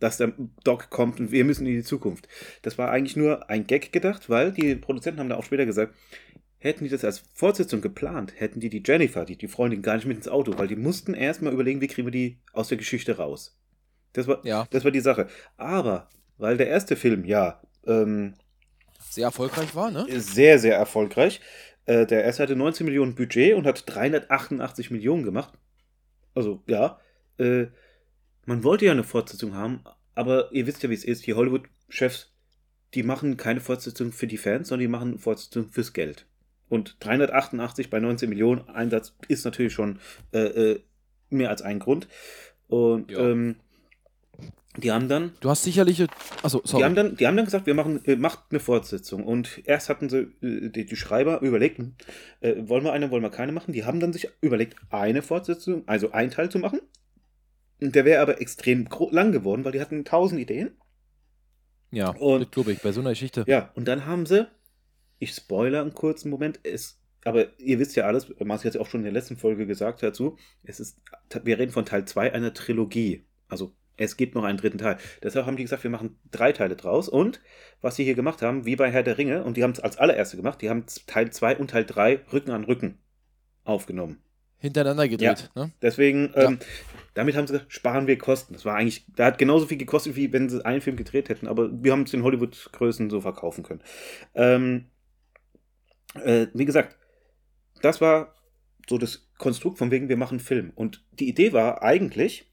dass der Doc kommt und wir müssen in die Zukunft. Das war eigentlich nur ein Gag gedacht, weil die Produzenten haben da auch später gesagt, hätten die das als Fortsetzung geplant, hätten die die Jennifer, die, die Freundin, gar nicht mit ins Auto, weil die mussten erstmal überlegen, wie kriegen wir die aus der Geschichte raus. Das war, Ja. das war die Sache. Aber, weil der erste Film, ja, ähm, Sehr erfolgreich war, ne? sehr, sehr erfolgreich. Äh, der erste hatte 19 Millionen Budget und hat 388 Millionen gemacht. Also, ja. Äh, man wollte ja eine Fortsetzung haben, aber ihr wisst ja, wie es ist. Die Hollywood-Chefs, die machen keine Fortsetzung für die Fans, sondern die machen eine Fortsetzung fürs Geld. Und 388 bei 19 Millionen Einsatz ist natürlich schon äh, äh, mehr als ein Grund. Und Ja. ähm, die haben dann Du hast sicherlich. Achso, sorry. die haben, dann, die haben dann gesagt, wir machen, äh, macht eine Fortsetzung. Und erst hatten sie, äh, die, die Schreiber überlegt, äh, wollen wir eine, wollen wir keine machen. Die haben dann sich überlegt, eine Fortsetzung, also ein Teil zu machen. Und der wäre aber extrem lang geworden, weil die hatten tausend Ideen. ja, Und- das glaube ich, bei so einer Geschichte. Ja, und dann haben sie, ich spoiler einen kurzen Moment, es, aber ihr wisst ja alles, Marci hat es auch schon in der letzten Folge gesagt dazu, es ist, wir reden von Teil 2 einer Trilogie. Also es gibt noch einen dritten Teil. Deshalb haben die gesagt, wir machen drei Teile draus. Und was sie hier gemacht haben, wie bei Herr der Ringe, und die haben es als allererste gemacht, die haben Teil 2 und Teil 3 Rücken an Rücken aufgenommen. Hintereinander gedreht, ne? Deswegen, Ja. ähm, damit haben sie gesagt, sparen wir Kosten. Das war eigentlich, da hat genauso viel gekostet, wie wenn sie einen Film gedreht hätten, aber wir haben es den Hollywood-Größen so verkaufen können. Ähm, äh, wie gesagt, das war so das Konstrukt von wegen, wir machen Film. Und die Idee war eigentlich,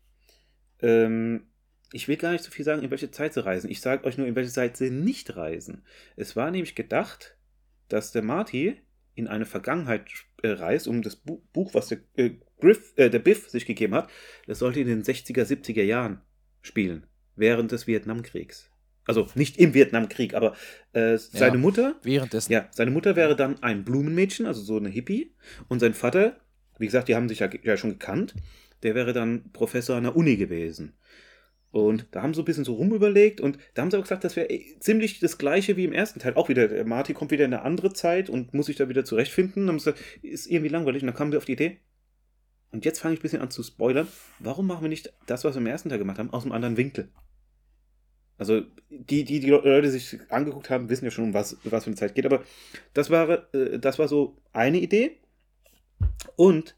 ähm, ich will gar nicht so viel sagen, in welche Zeit sie reisen. Ich sage euch nur, in welche Zeit sie nicht reisen. Es war nämlich gedacht, dass der Marty in eine Vergangenheit äh, reist, um das Bu Buch, was der, äh, Griff, äh, der Biff sich gegeben hat, das sollte in den 60er, 70er Jahren spielen, während des Vietnamkriegs. Also nicht im Vietnamkrieg, aber äh, seine Mutter Währenddessen. ja, seine Mutter wäre dann ein Blumenmädchen, also so eine Hippie. Und sein Vater, wie gesagt, die haben sich ja, ja schon gekannt, der wäre dann Professor an der Uni gewesen. Und da haben sie ein bisschen so rumüberlegt und da haben sie aber gesagt, das wäre ziemlich das gleiche wie im ersten Teil. Auch wieder, der Marty kommt wieder in eine andere Zeit und muss sich da wieder zurechtfinden. Dann haben sie gesagt, ist irgendwie langweilig. Und dann kamen wir auf die Idee. Und jetzt fange ich ein bisschen an zu spoilern. Warum machen wir nicht das, was wir im ersten Teil gemacht haben, aus einem anderen Winkel? Also, die, die, die Leute sich angeguckt haben, wissen ja schon, um was, was für eine Zeit geht. Aber das war, äh, das war so eine Idee. Und,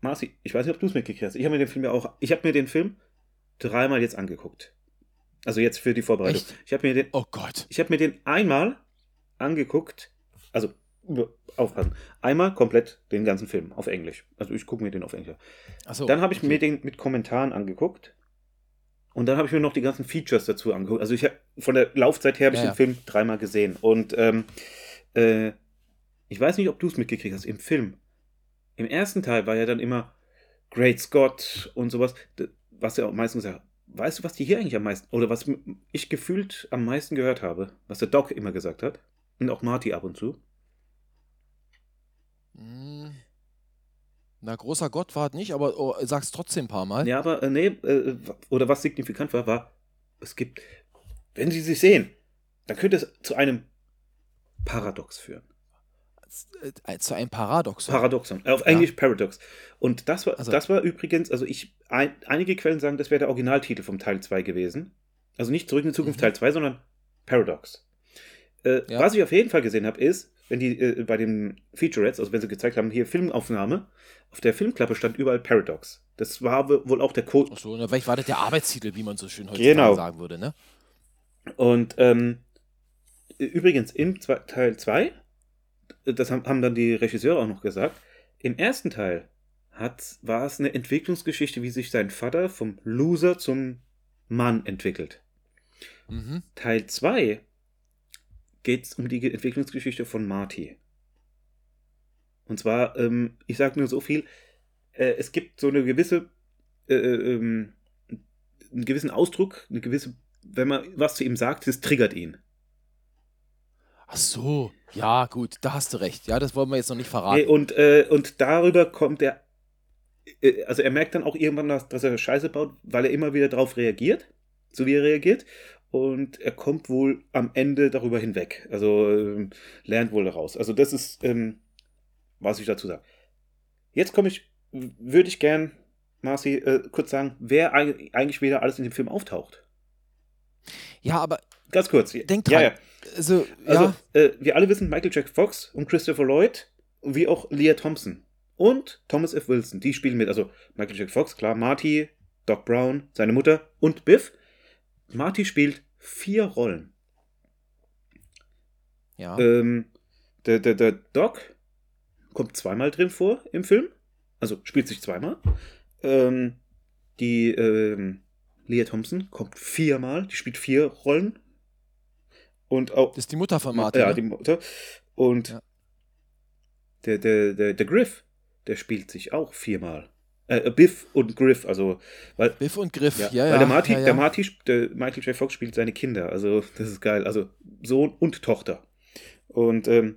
Marci, ich weiß nicht, ob du es mitgekriegt hast. Ich habe mir den Film ja auch, ich habe mir den Film dreimal jetzt angeguckt. Also jetzt für die Vorbereitung. Echt? Ich habe mir den, Oh Gott. ich habe mir den einmal angeguckt, also aufpassen, einmal komplett den ganzen Film auf Englisch. Also ich gucke mir den auf Englisch. Achso. Dann habe ich okay. mir den mit Kommentaren angeguckt. Und dann habe ich mir noch die ganzen Features dazu angeguckt. Also ich hab, von der Laufzeit her habe ich Ja, den ja. Film dreimal gesehen. Und ähm, äh, ich weiß nicht, ob du es mitgekriegt hast. Im Film. Im ersten Teil war ja dann immer Great Scott und sowas. Was ja auch meistens gesagt Weißt du, was die hier eigentlich am meisten, oder was ich gefühlt am meisten gehört habe? Was der Doc immer gesagt hat? Und auch Marty ab und zu. Hm. Na, großer Gott war es nicht, aber oh, sag's trotzdem ein paar Mal. Ja, aber äh, nee, äh, oder was signifikant war, war, es gibt, wenn sie sich sehen, dann könnte es zu einem Paradox führen. Äh, Zu einem Paradoxon. Paradoxon, äh, auf Englisch Paradox. Und das war, Also- das war übrigens, also ich, ein, einige Quellen sagen, das wäre der Originaltitel vom Teil 2 gewesen. Also nicht Zurück in die Zukunft Mhm. Teil 2, sondern Paradox. Äh, Ja. Was ich auf jeden Fall gesehen habe, ist, wenn die äh, bei den Featurettes, also wenn sie gezeigt haben, hier Filmaufnahme, auf der Filmklappe stand überall Paradox. Das war wohl auch der Code, Ach so, na, vielleicht war das der Arbeitstitel, wie man so schön heutzutage Genau. sagen würde, ne? Und ähm, übrigens, im Teil 2, das haben, dann die Regisseure auch noch gesagt, im ersten Teil hat, war es eine Entwicklungsgeschichte, wie sich sein Vater vom Loser zum Mann entwickelt. Mhm. Teil 2 geht es um die Ge- Entwicklungsgeschichte von Marty. Und zwar, ähm, ich sage nur so viel, äh, es gibt so eine gewisse, äh, ähm, einen gewissen Ausdruck, eine gewisse, wenn man was zu ihm sagt, das triggert ihn. Ach so, ja, gut, da hast du recht. Ja, das wollen wir jetzt noch nicht verraten. Nee, und, äh, und darüber kommt er, äh, also er merkt dann auch irgendwann, dass, dass er Scheiße baut, weil er immer wieder darauf reagiert, so wie er reagiert. Und er kommt wohl am Ende darüber hinweg. Also ähm, lernt wohl daraus. Also das ist, ähm, was ich dazu sage. Jetzt komme ich, würde ich gern, Marci, äh, kurz sagen, wer eig- eigentlich wieder alles in dem Film auftaucht. Ja, aber ganz kurz. Denk ja, dran. ja. Also, Also, ja, äh, wir alle wissen Michael Jack Fox und Christopher Lloyd, wie auch Leah Thompson und Thomas F. Wilson. Die spielen mit. Also Michael Jack Fox, klar, Marty, Doc Brown, seine Mutter und Biff. Marty spielt vier Rollen. ja. Ähm, der, der, der Doc kommt zweimal drin vor im Film. Also spielt sich zweimal. Ähm, die ähm, Leah Thompson kommt viermal. Die spielt vier Rollen. Und auch. das ist die Mutter von Martin. Ja, ne? die Mutter. Und Ja. der, der, der, der Griff, der spielt sich auch viermal. Äh, Biff und Griff, also, weil, Biff und Griff, ja, ja, ja. weil der Marty, ja, ja. der Marty, der Michael J. Fox spielt seine Kinder, also das ist geil, also Sohn und Tochter. Und ähm,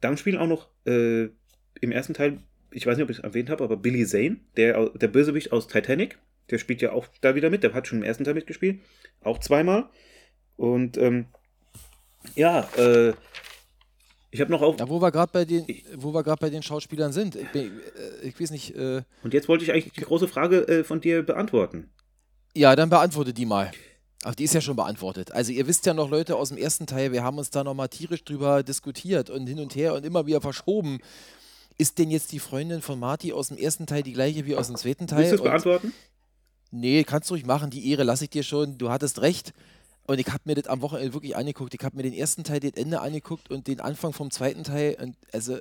dann spielen auch noch äh, im ersten Teil, ich weiß nicht, ob ich es erwähnt habe, aber Billy Zane, der, der Bösewicht aus Titanic, der spielt ja auch da wieder mit, der hat schon im ersten Teil mitgespielt, auch zweimal. Und ähm, ja, äh, ich habe noch auf. Ja, wo wir gerade bei den, wo wir gerade bei den Schauspielern sind. Ich, bin, äh, ich weiß nicht. Äh, Und jetzt wollte ich eigentlich die große Frage äh, von dir beantworten. ja, dann beantworte die mal. Ach, die ist ja schon beantwortet. Also ihr wisst ja noch, Leute, aus dem ersten Teil, wir haben uns da nochmal tierisch drüber diskutiert und hin und her und immer wieder verschoben. Ist denn jetzt die Freundin von Marty aus dem ersten Teil die gleiche wie aus dem zweiten Teil? Willst du Und- beantworten? Nee, kannst du ruhig machen. Die Ehre lasse ich dir schon. Du hattest recht. Und ich habe mir das am Wochenende wirklich angeguckt. Ich habe mir den ersten Teil, das Ende angeguckt und den Anfang vom zweiten Teil. Und also,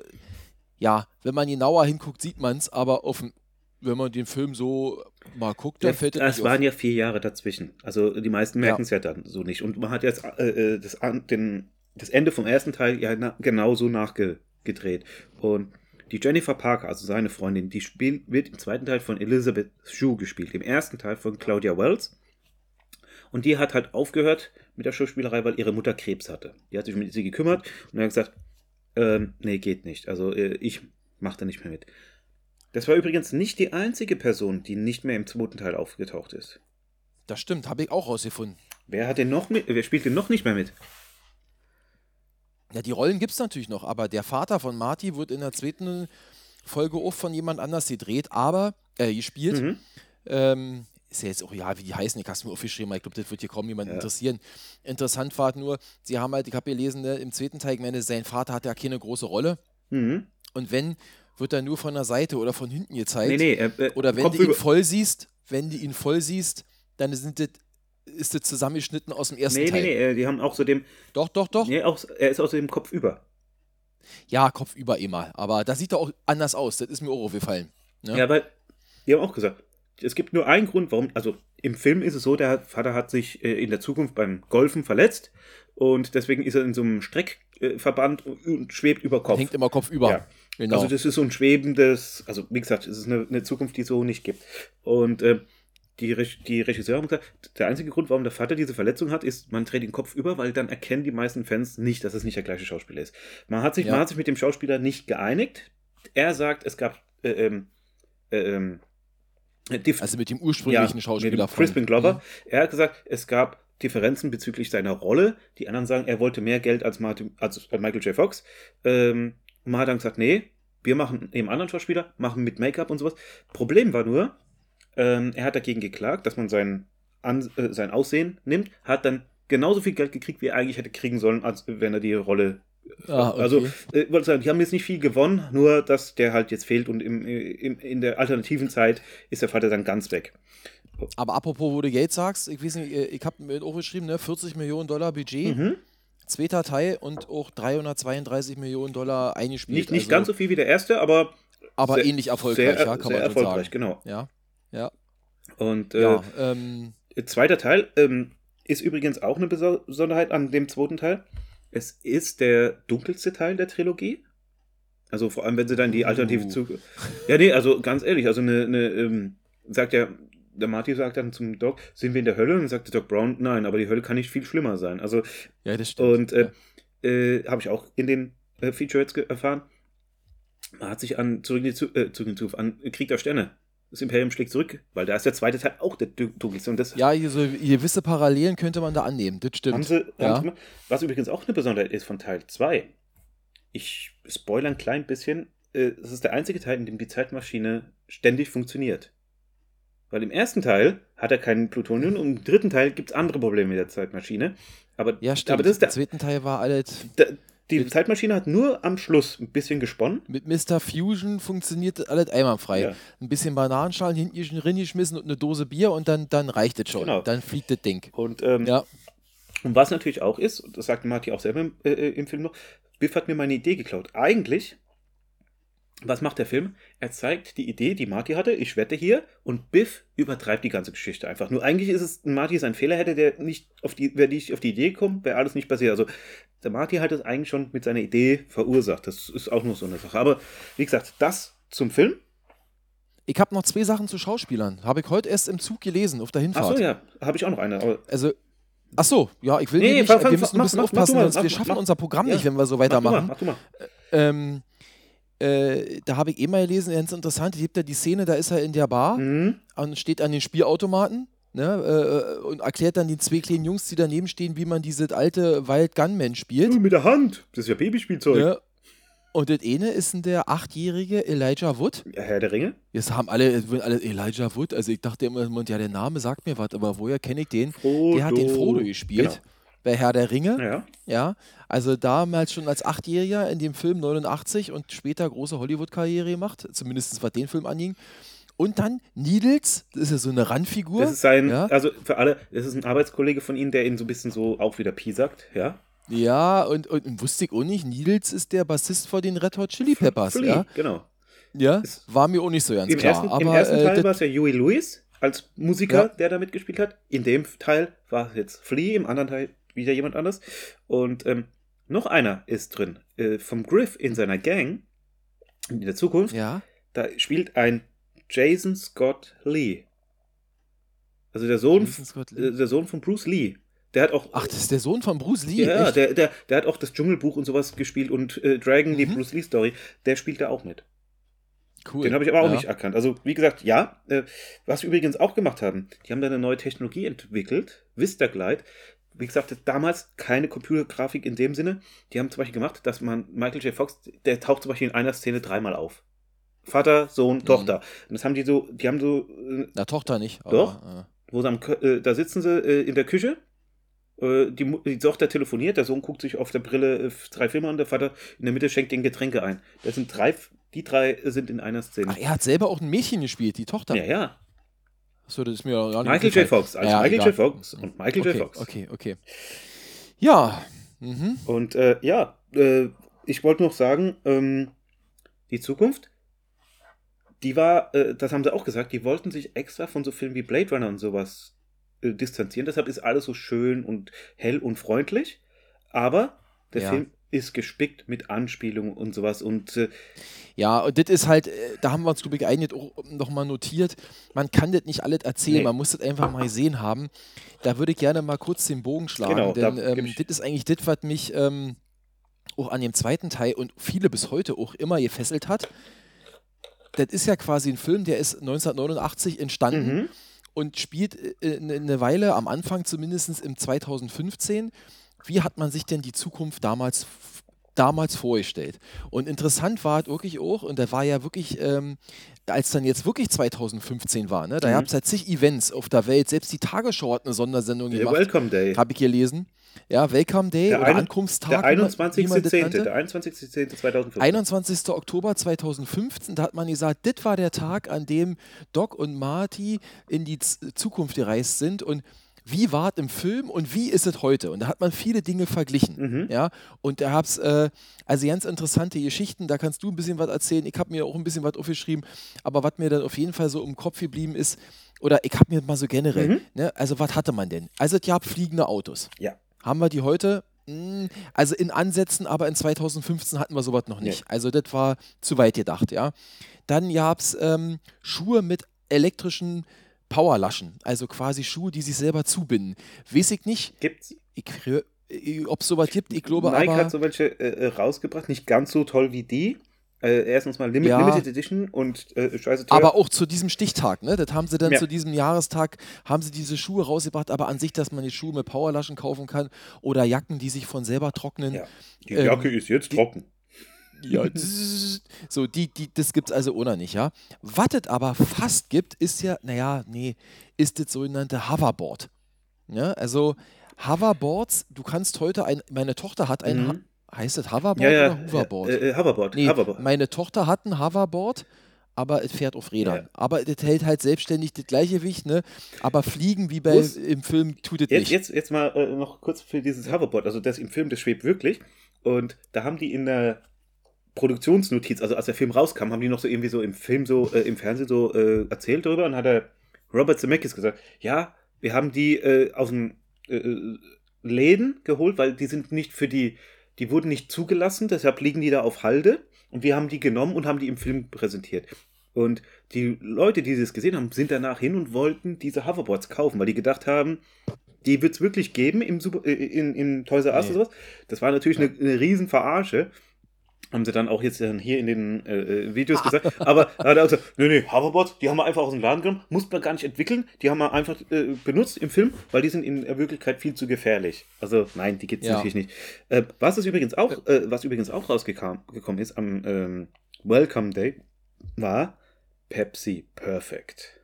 ja, wenn man genauer hinguckt, sieht man es. Aber dem- wenn man den Film so mal guckt, dann fällt es nicht waren ja vier Jahre dazwischen. Also die meisten merken es ja. dann so nicht. Und man hat jetzt äh, äh, das, den, das Ende vom ersten Teil ja na, genauso nachgedreht. Und die Jennifer Parker, also seine Freundin, die spielt, wird im zweiten Teil von Elizabeth Shue gespielt, im ersten Teil von Claudia Wells. Und die hat halt aufgehört mit der Schauspielerei, weil ihre Mutter Krebs hatte. Die hat sich um sie gekümmert und hat gesagt, ähm, nee, geht nicht. Also äh, ich mache da nicht mehr mit. Das war übrigens nicht die einzige Person, die nicht mehr im zweiten Teil aufgetaucht ist. Das stimmt, habe ich auch rausgefunden. Wer hat denn noch mit, wer spielt denn noch nicht mehr mit? Ja, die Rollen gibt es natürlich noch, aber der Vater von Marty wird in der zweiten Folge auch von jemand anders gedreht, aber äh, gespielt. Mhm. Ähm, ist ja jetzt auch, ja, wie die heißen, ich habe es mir aufgeschrieben, ich glaube, das wird hier kaum jemand Ja. interessieren. Interessant war nur, sie haben halt, ich habe gelesen, ne, im zweiten Teil, ich meine, sein Vater hat ja keine große Rolle. Mhm. Und wenn, wird er nur von der Seite oder von hinten gezeigt. Nee, nee, äh, äh, Oder wenn Kopf du ihn voll siehst, wenn du ihn voll siehst, dann sind das, ist das zusammengeschnitten aus dem ersten Nee, Teil. nee, nee, äh, die haben auch so dem, Doch, doch, doch. nee, auch, er ist außerdem Kopf über. Ja, Kopf über immer. Aber das sieht doch auch anders aus. Das ist mir auch aufgefallen. Ne? Ja, weil, die haben auch gesagt, es gibt nur einen Grund, warum, also im Film ist es so, der Vater hat sich äh, in der Zukunft beim Golfen verletzt und deswegen ist er in so einem Streckverband und, und schwebt über Kopf. Hängt immer Kopf über. Ja. Genau. Also das ist so ein schwebendes, also wie gesagt, es ist eine, eine Zukunft, die es so nicht gibt. Und äh, die, Reg die Regisseure haben gesagt, der einzige Grund, warum der Vater diese Verletzung hat, ist, man dreht den Kopf über, weil dann erkennen die meisten Fans nicht, dass es nicht der gleiche Schauspieler ist. Man hat sich, Ja. man hat sich mit dem Schauspieler nicht geeinigt. Er sagt, es gab äh, ähm, äh, ähm, Dif- also mit dem ursprünglichen mit Schauspieler dem Crispin. Glover. Er hat gesagt, es gab Differenzen bezüglich seiner Rolle. Die anderen sagen, er wollte mehr Geld als, Martin, als Michael J. Fox. Ähm, und man hat dann gesagt, nee, wir machen eben anderen Schauspieler, machen mit Make-up und sowas. Problem war nur, ähm, er hat dagegen geklagt, dass man sein, An äh, sein Aussehen nimmt, hat dann genauso viel Geld gekriegt, wie er eigentlich hätte kriegen sollen, als wenn er die Rolle. Ah, okay. Also, äh, wollte sagen, die haben jetzt nicht viel gewonnen, nur dass der halt jetzt fehlt und im, im, in der alternativen Zeit ist der Vater dann ganz weg. Aber apropos, wo du Geld sagst, ich weiß nicht, äh, ich habe mir auch geschrieben, ne, 40 Millionen Dollar Budget, Mhm. zweiter Teil und auch 332 Millionen Dollar eingespielt. Nicht, nicht also, ganz so viel wie der erste, aber aber sehr- ähnlich erfolgreich, sehr, ja, kann sehr man erfolgreich, sagen. genau. Ja, ja, Und äh, ja. Ähm, zweiter Teil ähm, ist übrigens auch eine Beso- Besonderheit an dem zweiten Teil. Es ist der dunkelste Teil der Trilogie. Also vor allem, wenn sie dann die Alternative Uh. zu. Ja, nee, also ganz ehrlich, also eine, eine ähm, sagt ja, der Marty sagt dann zum Doc, sind wir in der Hölle? Und dann sagt der Doc Brown, nein, aber die Hölle kann nicht viel schlimmer sein. Also, ja, das stimmt. und äh, äh, habe ich auch in den äh, Featurettes erfahren. Man hat sich an zurück in die, Zu äh, zurück in die Zukunft, an Krieg der Sterne. Das Imperium schlägt zurück, weil da ist der zweite Teil auch der dun- dunkelste. Und das ja, so gewisse Parallelen könnte man da annehmen, das haben stimmt. sie, ja. haben sie. Was übrigens auch eine Besonderheit ist von Teil 2. Ich spoilere ein klein bisschen. äh, Es ist der einzige Teil, in dem die Zeitmaschine ständig funktioniert. Weil im ersten Teil hat er kein Plutonium und im dritten Teil gibt es andere Probleme mit der Zeitmaschine. Aber, Ja, stimmt. aber das ist der, Im zweiten Teil war alles. der, die Zeitmaschine hat nur am Schluss ein bisschen gesponnen. Mit Mr. Fusion funktioniert alles einwandfrei. Ja. Ein bisschen Bananenschalen hinten reingeschmissen und eine Dose Bier und dann, dann reicht es schon. Genau. Dann fliegt das Ding. Und, ähm, Ja. und was natürlich auch ist, und das sagt Marty auch selber im, äh, im Film noch, Biff hat mir meine Idee geklaut. Eigentlich, was macht der Film? Er zeigt die Idee, die Marty hatte, ich wette hier, und Biff übertreibt die ganze Geschichte einfach. Nur eigentlich ist es, Marty ist ein Fehler, hätte der nicht auf die, wäre nicht auf die Idee gekommen, wäre alles nicht passiert. Also der Marty hat es eigentlich schon mit seiner Idee verursacht. Das ist auch nur so eine Sache. Aber wie gesagt, das zum Film. Ich habe noch zwei Sachen zu Schauspielern. Habe ich heute erst im Zug gelesen, auf der Hinfahrt. Achso, ja, habe ich auch noch eine. Also, ach so, ja, ich will Nee, nicht, fang- fang- wir müssen ein mach- bisschen mach- mach aufpassen, mal, sonst wir mach- schaffen mach- unser Programm Ja. nicht, wenn wir so mach du mal, weitermachen. mach du mal. Ähm, äh, da habe ich eh mal gelesen, ganz interessant, es gibt ja die Szene, da ist er in der Bar Mhm. und steht an den Spielautomaten ne, äh, und erklärt dann den zwei kleinen Jungs, die daneben stehen, wie man dieses alte Wild Gunman spielt. Mit der Hand. Das ist ja Babyspielzeug. Ne? Und das eine ist der achtjährige Elijah Wood. Herr der Ringe? Jetzt haben alle, alle Elijah Wood, also ich dachte immer, ja, der Name sagt mir was, aber woher kenne ich den? Frodo. Der hat den Frodo gespielt. Bei Herr der Ringe. Ja. Ja, also damals schon als Achtjähriger in dem Film 89 und später große Hollywood-Karriere gemacht, zumindest was den Film anging. Und dann Needles, das ist ja so eine Randfigur. Das ist sein, ja, also für alle, das ist ein Arbeitskollege von Ihnen, der ihn so ein bisschen so auch wieder Pi sagt, ja? ja und, und, und wusste ich auch nicht, Needles ist der Bassist von den Red Hot Chili Peppers. Flea, ja, genau. ja war mir auch nicht so ganz Im klar. ersten, aber im ersten äh, Teil war es ja Huey Lewis als Musiker, Ja. der da mitgespielt hat. In dem Teil war es jetzt Flea, im anderen Teil wieder jemand anders. Und ähm, noch einer ist drin, äh, vom Griff in seiner Gang in der Zukunft. ja, Da spielt ein Jason Scott Lee. Also der Sohn, Jason Scott Lee. äh, der Sohn von Bruce Lee. Der hat auch ach, das ist der Sohn von Bruce Lee. Ja, der, der, der hat auch das Dschungelbuch und sowas gespielt und äh, Dragon, die Mhm. Bruce Lee Story, der spielt da auch mit. cool. Den habe ich aber auch ja. nicht erkannt. Also, wie gesagt, ja, äh, was wir übrigens auch gemacht haben, die haben da eine neue Technologie entwickelt, Vista Glide. Wie gesagt, damals keine Computergrafik in dem Sinne. Die haben zum Beispiel gemacht, dass man Michael J. Fox, der taucht zum Beispiel in einer Szene dreimal auf. Vater, Sohn, Mhm. Tochter. Und das haben die so, die haben so, äh, Na, Tochter nicht. Doch. Aber, wo sie am, äh, da sitzen sie äh, in der Küche. Äh, die, die Tochter telefoniert, der Sohn guckt sich auf der Brille äh, drei Filme an, der Vater in der Mitte schenkt den Getränke ein. Das sind drei, die drei sind in einer äh, Szene. ach, er hat selber auch ein Mädchen gespielt, die Tochter. ja, ja. Das ist mir gar nicht Michael J. Fox, also Ja, Michael egal. J. Fox und Michael okay, J. Fox. Okay, okay. Ja. Mhm. Und äh, ja, äh, ich wollte noch sagen, ähm, die Zukunft, die war, äh, das haben sie auch gesagt, die wollten sich extra von so Filmen wie Blade Runner und sowas äh, distanzieren. Deshalb ist alles so schön und hell und freundlich. Aber der Ja. Film ist gespickt mit Anspielungen und sowas. Und äh, Ja, und das ist halt, äh, da haben wir uns, glaube ich, eigentlich auch nochmal notiert, man kann das nicht alles erzählen, Nee. man muss das einfach mal gesehen haben. Da würde ich gerne mal kurz den Bogen schlagen, Genau, da denn geb ähm, das ist eigentlich das, was mich ähm, auch an dem zweiten Teil und viele bis heute auch immer gefesselt hat. Das ist ja quasi ein Film, der ist 1989 entstanden mhm. und spielt äh, eine eine Weile, am Anfang zumindest im 2015. Wie hat man sich denn die Zukunft damals, damals vorgestellt? Und interessant war es wirklich auch, und da war ja wirklich, ähm, als dann jetzt wirklich 2015 war, ne, da Mhm. gab es ja zig Events auf der Welt, selbst die Tagesschau hat eine Sondersendung der gemacht, Welcome Day. habe ich gelesen. Ja, Welcome Day Der oder ein- Ankunftstag. Der wie man- wie man das 21.10. nannte. Der 21.10.2015. 21. Oktober 2015, da hat man gesagt, das war der Tag, an dem Doc und Marty in die Z Zukunft gereist sind und wie war es im Film und wie ist es heute? Und da hat man viele Dinge verglichen. Mhm. Ja, und da hab's äh, also ganz interessante Geschichten, da kannst du ein bisschen was erzählen. Ich habe mir auch ein bisschen was aufgeschrieben, aber was mir dann auf jeden Fall so im Kopf geblieben ist, oder ich habe mir mal so generell, Mhm. ne, also was hatte man denn? Also es gab fliegende Autos. Ja. Haben wir die heute? Hm, Also in Ansätzen, aber in 2015 hatten wir sowas noch nicht. Also das war zu weit gedacht, ja. Dann gab es ähm, Schuhe mit elektrischen Powerlaschen, also quasi Schuhe, die sich selber zubinden. Weiß ich nicht, Gibt's? ob es sowas gibt, ich glaube Nike aber. hat so welche äh, äh, rausgebracht, nicht ganz so toll wie die. Äh, erstens mal Limit, Ja. Limited Edition und äh, scheiße teuer. Aber auch zu diesem Stichtag, ne? Das haben sie dann Ja. zu diesem Jahrestag, haben sie diese Schuhe rausgebracht, aber an sich, dass man die Schuhe mit Powerlaschen kaufen kann oder Jacken, die sich von selber trocknen. ja. Die ähm, Jacke ist jetzt trocken. Ja, <laughs> so, die, die, das gibt es also ohne nicht, ja. Was es aber fast gibt, ist ja, naja, nee, ist das sogenannte Hoverboard. Ja, also Hoverboards, du kannst heute ein, meine Tochter hat ein, Mhm. heißt es Hoverboard Ja, ja. oder Hoverboard? Äh, äh, Hoverboard. Nee, Hoverboard. meine Tochter hat ein Hoverboard, aber es fährt auf Rädern. Ja. Aber es hält halt selbstständig das Gleichgewicht, ne? Aber fliegen wie bei Muss- im Film tut es Jetzt, nicht. jetzt, jetzt mal äh, noch kurz für dieses Hoverboard. Also das im Film, das schwebt wirklich. Und da haben die in der Produktionsnotiz, also als der Film rauskam, haben die noch so irgendwie so im Film so, äh, im Fernsehen so äh, erzählt darüber. Und hat der Robert Zemeckis gesagt, ja, wir haben die äh, aus den äh, äh, Läden geholt, weil die sind nicht für die, die wurden nicht zugelassen, deshalb liegen die da auf Halde. Und wir haben die genommen und haben die im Film präsentiert. Und die Leute, die das gesehen haben, sind danach hin und wollten diese Hoverboards kaufen, weil die gedacht haben, die wird es wirklich geben im Super, äh, in, in Toys R Us Nee. oder sowas. Das war natürlich eine, eine riesen Verarsche. Haben sie dann auch jetzt dann hier in den äh, äh, Videos gesagt. Aber da hat er auch gesagt, nee, nee, Hoverboards, die haben wir einfach aus dem Laden genommen, mussten wir gar nicht entwickeln, die haben wir einfach äh, benutzt im Film, weil die sind in der Wirklichkeit viel zu gefährlich. Also nein, die gibt es Ja. natürlich nicht. Äh, was ist übrigens auch, äh, was übrigens auch rausgekommen gekommen ist am ähm, Welcome Day, war Pepsi Perfect.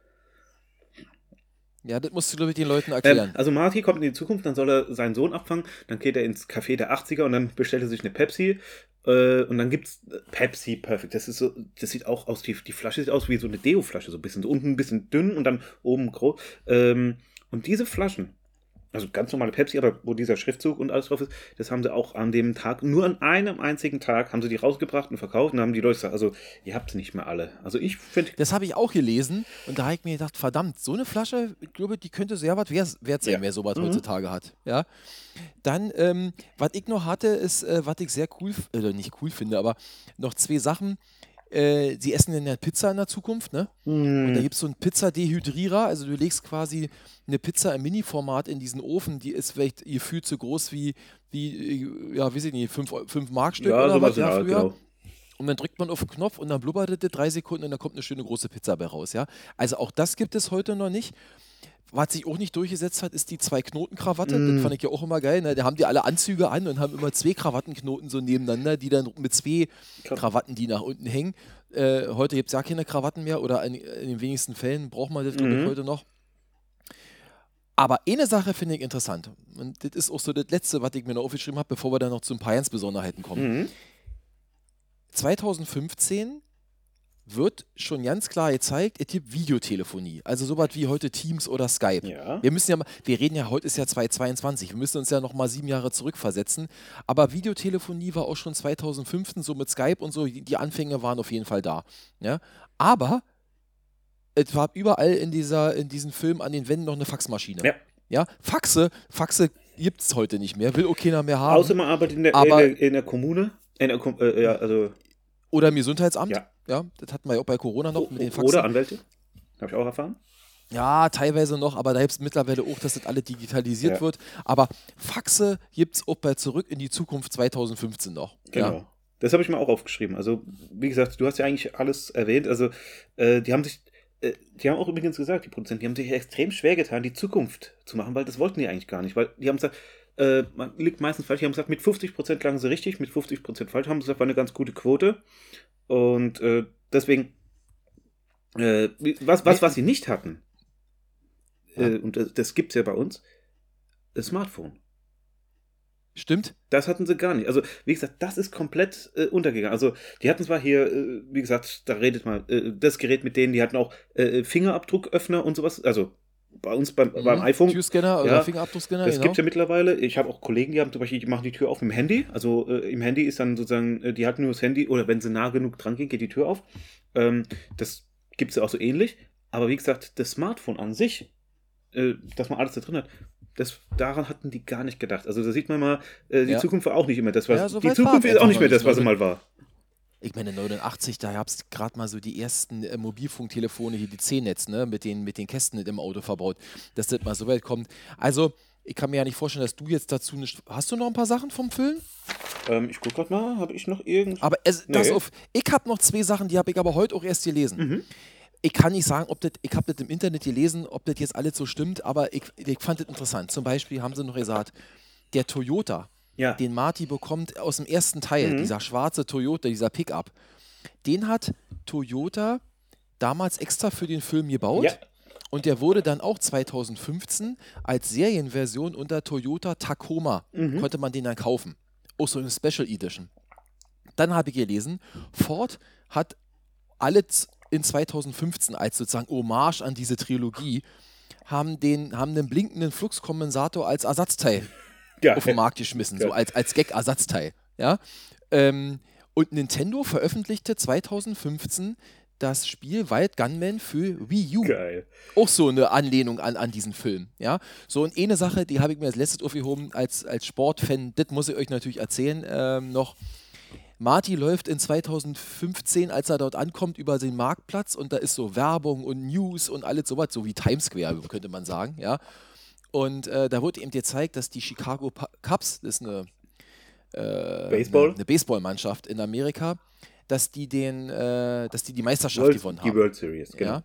ja, das musst du, glaube ich, den Leuten Ähm, erklären. also Marty kommt in die Zukunft, dann soll er seinen Sohn abfangen, dann geht er ins Café der 80er und dann bestellt er sich eine Pepsi äh, und dann gibt's äh, Pepsi Perfect. Das ist so, das sieht auch aus, die, die Flasche sieht aus wie so eine Deo-Flasche, so ein bisschen, so unten ein bisschen dünn und dann oben groß. Ähm, und diese Flaschen, also ganz normale Pepsi, aber wo dieser Schriftzug und alles drauf ist, das haben sie auch an dem Tag, nur an einem einzigen Tag, haben sie die rausgebracht und verkauft und haben die Leute gesagt, also ihr habt sie nicht mehr alle. Also ich finde, Das habe ich auch gelesen und da habe ich mir gedacht, verdammt, so eine Flasche, ich glaube, die könnte sehr was wert sein, Ja. wer sowas Mhm. heutzutage hat. Ja. Dann, ähm, was ich noch hatte, ist, äh, was ich sehr cool, oder nicht cool finde, aber noch zwei Sachen. Äh, sie essen dann ja Pizza in der Zukunft, ne? Und da hm, gibt es so einen Pizzadehydrierer, also du legst quasi eine Pizza im Mini-Format in diesen Ofen, die ist vielleicht gefühlt so groß wie, wie äh, ja, weiß ich nicht, 5 Markstück ja, oder was, ja, früher. genau. Und dann drückt man auf den Knopf und dann blubbert es drei Sekunden und dann kommt eine schöne große Pizza bei raus, ja. Also auch das gibt es heute noch nicht. Was sich auch nicht durchgesetzt hat, ist die Zwei-Knoten-Krawatte. Mm. Das fand ich ja auch immer geil. Ne? Da haben die alle Anzüge an und haben immer zwei Krawattenknoten so nebeneinander, die dann mit zwei. Krawatten, die nach unten hängen. Äh, heute gibt es ja keine Krawatten mehr oder in, in den wenigsten Fällen braucht man das, glaube ich, Mhm. heute noch. Aber eine Sache finde ich interessant. Und das ist auch so das Letzte, was ich mir noch aufgeschrieben habe, bevor wir dann noch zu ein paar Besonderheiten kommen. Mhm. 2015 wird schon ganz klar gezeigt, es gibt Videotelefonie. Also sowas wie heute Teams oder Skype. Ja. Wir müssen ja mal, wir reden ja, heute ist ja 2022, wir müssen uns ja noch mal sieben Jahre zurückversetzen. Aber Videotelefonie war auch schon 2015, so mit Skype und so, die Anfänge waren auf jeden Fall da. Ja? Aber es war überall in, dieser, in diesem Film an den Wänden noch eine Faxmaschine. Ja. Ja, Faxe, Faxe gibt es heute nicht mehr, will auch keiner mehr haben. Außer man arbeitet in der, in der, in der Kommune. In der, äh, ja, also, Oder im Gesundheitsamt. Ja. Ja, das hatten wir ja auch bei Corona noch mit den Faxen. oder Anwälte. Habe ich auch erfahren. Ja, teilweise noch, aber da gibt es mittlerweile auch, dass das alles digitalisiert Ja. wird. Aber Faxe gibt es auch bei Zurück in die Zukunft 2015 noch. Genau. Ja. Das habe ich mir auch aufgeschrieben. Also, wie gesagt, du hast ja eigentlich alles erwähnt. Also, äh, die haben sich, äh, die haben auch übrigens gesagt, die Produzenten, die haben sich extrem schwer getan, die Zukunft zu machen, weil das wollten die eigentlich gar nicht. Weil die haben gesagt, äh, man liegt meistens falsch. Die haben gesagt, mit 50% lagen sie richtig, mit 50% falsch. Haben sie gesagt, war eine ganz gute Quote. Und äh, deswegen, äh, was, was, was sie nicht hatten, äh, und das, das gibt es ja bei uns, das Smartphone. Stimmt? Das hatten sie gar nicht. Also, wie gesagt, das ist komplett äh, untergegangen. Also, die hatten zwar hier, äh, wie gesagt, da redet man, äh, das Gerät mit denen, die hatten auch äh, Fingerabdrucköffner und sowas. Also, bei uns beim, beim Mhm. iPhone. Türscanner oder Ja, Fingerabdruckscanner, Das genau. gibt es ja mittlerweile. Ich habe auch Kollegen, die haben zum Beispiel, die machen die Tür auf mit dem Handy. Also äh, im Handy ist dann sozusagen, äh, die halten nur das Handy oder wenn sie nah genug dran gehen, geht die Tür auf. Ähm, das gibt es ja auch so ähnlich. Aber wie gesagt, das Smartphone an sich, äh, dass man alles da drin hat, das, daran hatten die gar nicht gedacht. Also da sieht man mal, äh, die Ja. Zukunft war auch nicht immer das, was Ja, so die Zukunft ist auch nicht mehr das, was sie mal war. Ich meine, 89, da gab es gerade mal so die ersten äh, Mobilfunktelefone, hier die C-Netz, ne, mit den, mit den Kästen im Auto verbaut, dass das mal so weit kommt. Also, ich kann mir ja nicht vorstellen, dass du jetzt dazu nicht. Hast du noch ein paar Sachen vom Film? Ähm, ich gucke gerade mal, habe ich noch irgend. Aber es, das Nee. auf, ich habe noch zwei Sachen, die habe ich aber heute auch erst gelesen. Mhm. Ich kann nicht sagen, ob das, ich habe das im Internet gelesen, ob das jetzt alles so stimmt, aber ich, ich fand das interessant. Zum Beispiel haben sie noch gesagt, der Toyota, Ja. den Marty bekommt aus dem ersten Teil, Mhm. dieser schwarze Toyota, dieser Pickup, den hat Toyota damals extra für den Film gebaut. Ja. Und der wurde dann auch 2015 als Serienversion unter Toyota Tacoma, Mhm. konnte man den dann kaufen. Auch so eine Special Edition. Dann habe ich gelesen, Ford hat alles in 2015 als sozusagen Hommage an diese Trilogie, haben, den, haben einen blinkenden Fluxkompensator als Ersatzteil Ja. auf den Markt geschmissen, so Geil. als, als Gag-Ersatzteil. Ja? Ähm, und Nintendo veröffentlichte 2015 das Spiel Wild Gunman für Wii U. Geil. Auch so eine Anlehnung an, an diesen Film. Ja? So, und eine Sache, die habe ich mir als letztes aufgehoben, als, als Sportfan, das muss ich euch natürlich erzählen ähm, noch. Marty läuft in 2015, als er dort ankommt, über den Marktplatz und da ist so Werbung und News und alles sowas, so wie Times Square, könnte man sagen, ja. Und äh, da wurde ihm gezeigt, dass die Chicago Cubs, das ist eine, äh, Baseball? eine, Baseballmannschaft in Amerika, dass die den, äh, dass die die Meisterschaft World, gewonnen die haben. World Series, genau. Ja.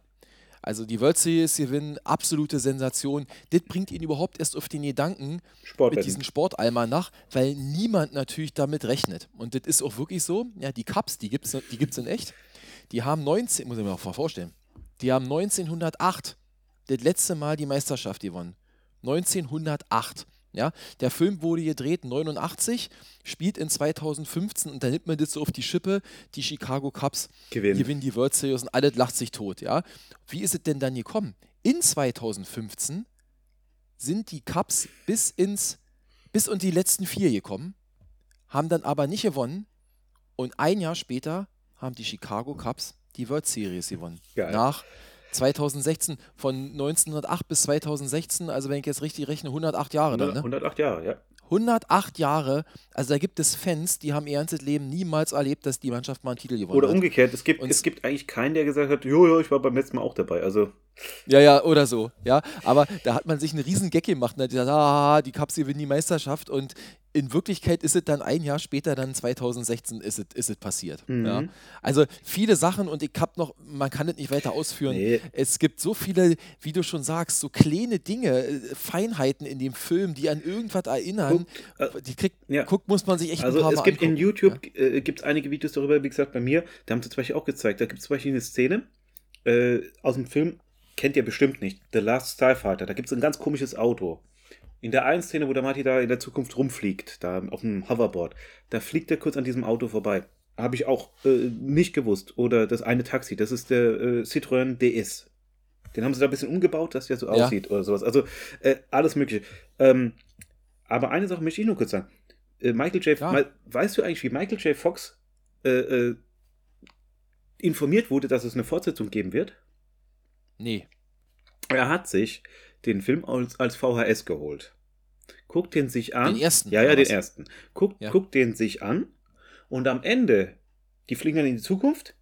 Also die World Series gewinnen, absolute Sensation. Das bringt ihn überhaupt erst auf den Gedanken mit Sportwetten. diesem Sportalmanach, weil niemand natürlich damit rechnet. Und das ist auch wirklich so. Ja, die Cups, die gibt es die gibt's in echt. Die haben 19, muss ich mir auch vorstellen, die haben 1908 das letzte Mal die Meisterschaft gewonnen. 1908. Ja, der Film wurde gedreht 89, spielt in 2015 und dann nimmt man das so auf die Schippe, die Chicago Cubs Gewinnen. gewinnen die World Series und alles lacht sich tot, ja. Wie ist es denn dann gekommen? In 2015 sind die Cubs bis ins bis und die letzten vier gekommen, haben dann aber nicht gewonnen und ein Jahr später haben die Chicago Cubs die World Series gewonnen. Geil. Nach 2016, von 1908 bis 2016, also wenn ich jetzt richtig rechne, 108 Jahre dann, 100, ne? 108 Jahre, ja. 108 Jahre, also da gibt es Fans, die haben ihr ganzes Leben niemals erlebt, dass die Mannschaft mal einen Titel gewonnen Oder hat. umgekehrt, es gibt, Und- es gibt eigentlich keinen, der gesagt hat, jo, jo, ich war beim letzten Mal auch dabei. Also, Ja, ja, oder so. Ja, aber da hat man sich einen riesen Gag gemacht und hat gesagt, ah, die Cubs gewinnen die Meisterschaft und in Wirklichkeit ist es dann ein Jahr später, dann 2016 ist es, ist es passiert. Ja. Mhm. Also viele Sachen und ich hab noch, man kann es nicht weiter ausführen. Nee. Es gibt so viele, wie du schon sagst, so kleine Dinge, äh, Feinheiten in dem Film, die an irgendwas erinnern. Guck, äh, die kriegt, ja. guckt, muss man sich echt ein also paar es Mal gibt in angucken. YouTube äh, gibt's einige Videos darüber, wie gesagt, bei mir, da haben sie zum Beispiel auch gezeigt, da gibt es zum Beispiel eine Szene äh, aus dem Film, kennt ihr bestimmt nicht, The Last Starfighter, da gibt es ein ganz komisches Auto. In der einen Szene, wo der Marty da in der Zukunft rumfliegt, da auf dem Hoverboard, da fliegt er kurz an diesem Auto vorbei. Habe ich auch äh, nicht gewusst. Oder das eine Taxi, das ist der äh, Citroën DS. Den haben sie da ein bisschen umgebaut, dass der so Ja. aussieht oder sowas. Also äh, alles Mögliche. Ähm, aber eine Sache möchte ich nur kurz sagen. Äh, Michael J. Ja. Mal, weißt du eigentlich, wie Michael J. Fox äh, äh, informiert wurde, dass es eine Fortsetzung geben wird? Nee. Er hat sich den Film als, als VHS geholt. Guckt den sich an. Den ersten, Ja, ja, den was? ersten. Guckt, Ja. guckt den sich an und am Ende, die fliegen dann in die Zukunft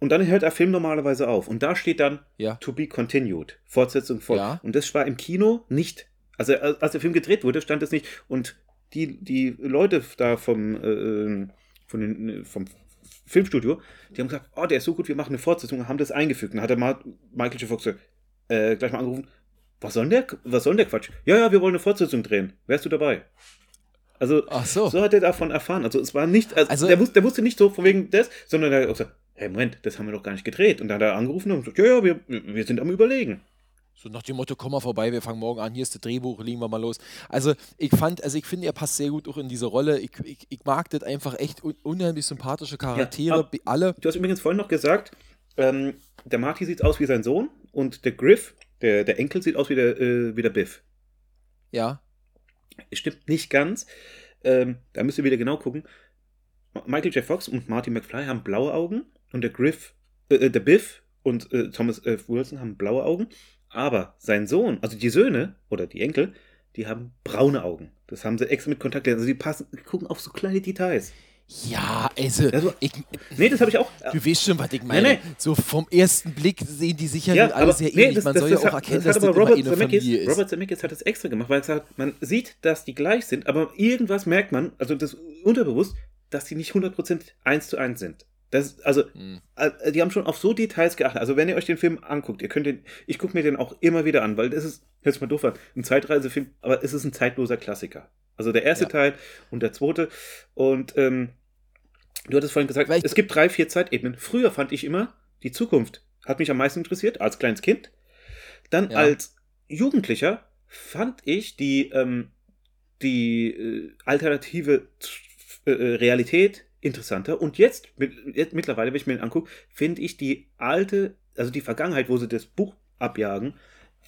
und dann hört der Film normalerweise auf. Und da steht dann Ja. To be continued. Fortsetzung voll. Ja. Und das war im Kino nicht. Also als der Film gedreht wurde, stand es nicht. Und die, die Leute da vom, äh, äh, von den, äh, vom Filmstudio, die haben gesagt, oh, der ist so gut, wir machen eine Fortsetzung und haben das eingefügt. Und dann hat der Michael J. Fox äh, gleich mal angerufen, was soll denn der, was soll denn der Quatsch? Ja, ja, wir wollen eine Fortsetzung drehen. Wärst du dabei? Also, Ach so. so hat er davon erfahren. Also es war nicht, also, Also- der, wusste, der wusste nicht so von wegen des, sondern er hat auch gesagt, hey Moment, das haben wir doch gar nicht gedreht. Und dann hat er angerufen und gesagt, ja, ja, wir, wir sind am überlegen. So nach dem Motto, komm mal vorbei, wir fangen morgen an, hier ist das Drehbuch, legen wir mal los. Also ich fand, also ich finde, er passt sehr gut auch in diese Rolle. Ich, ich, ich mag das einfach echt un unheimlich sympathische Charaktere, be- alle. Du hast übrigens vorhin noch gesagt, ähm, der Marty sieht aus wie sein Sohn und der Griff, der, der Enkel, sieht aus wie der, äh, wie der Biff. Ja, Stimmt nicht ganz. Ähm, da müsst ihr wieder genau gucken. Michael J. Fox und Marty McFly haben blaue Augen und der Griff, äh, äh, der Biff und äh, Thomas äh, Wilson haben blaue Augen. Aber sein Sohn, also die Söhne oder die Enkel, die haben braune Augen. Das haben sie extra mit Kontakt. Also die passen, die gucken auf so kleine Details. ja, also, Also- ich, Nee, das habe ich auch. du weißt schon, was ich meine. nee. So vom ersten Blick sehen die sicher Ja, alle sehr nee, ähnlich. das, Man das, soll das ja auch hat, erkennen, das dass das immer Robert eine Zemeckis, Familie ist. Robert Zemeckis hat das extra gemacht, weil er hat, man sieht, dass die gleich sind, aber irgendwas merkt man, also das unterbewusst, dass die nicht 100% eins zu eins sind. Das, also, mhm. äh, die haben schon auf so Details geachtet. Also, wenn ihr euch den Film anguckt, ihr könnt den, ich gucke mir den auch immer wieder an, weil das ist, hört sich mal doof an, ein Zeitreisefilm, aber es ist ein zeitloser Klassiker. Also der erste ja. Teil und der zweite. Und ähm, du hattest vorhin gesagt, es gibt drei, vier Zeitebenen. Früher fand ich immer, die Zukunft hat mich am meisten interessiert, als kleines Kind. Dann ja. als Jugendlicher fand ich die, ähm, die äh, alternative äh, Realität interessanter. Und jetzt, jetzt mittlerweile, wenn ich mir den angucke, finde ich die alte, also die Vergangenheit, wo sie das Buch abjagen,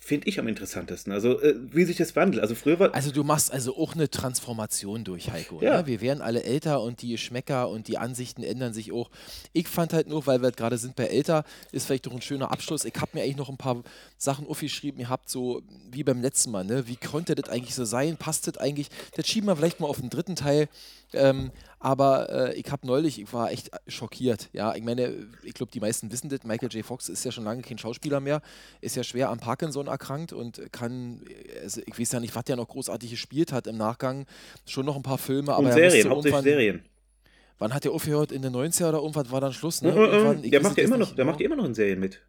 finde ich am interessantesten. Also, äh, wie sich das wandelt. Also, früher war. Also, du machst also auch eine Transformation durch, Heiko. Ja. Ne? Wir werden alle älter und die Geschmäcker und die Ansichten ändern sich auch. Ich fand halt nur, weil wir gerade sind bei älter, ist vielleicht doch ein schöner Abschluss. Ich habe mir eigentlich noch ein paar Sachen aufgeschrieben. Ihr habt so, wie beim letzten Mal, ne? wie konnte das eigentlich so sein? Passt das eigentlich? Das schieben wir vielleicht mal auf den dritten Teil. Ähm, aber äh, ich habe neulich, ich war echt schockiert. Ja, ich meine, ich glaube, die meisten wissen das. Michael J. Fox ist ja schon lange kein Schauspieler mehr, ist ja schwer am Parkinson erkrankt und kann, also ich weiß ja nicht, was der noch großartig gespielt hat im Nachgang. Schon noch ein paar Filme, aber und Serien, hauptsächlich Serien. Wann hat der aufgehört? In den 90er oder irgendwas war dann Schluss, ne? Irgendwann, der macht ja immer noch, der macht ja immer noch in Serien mit.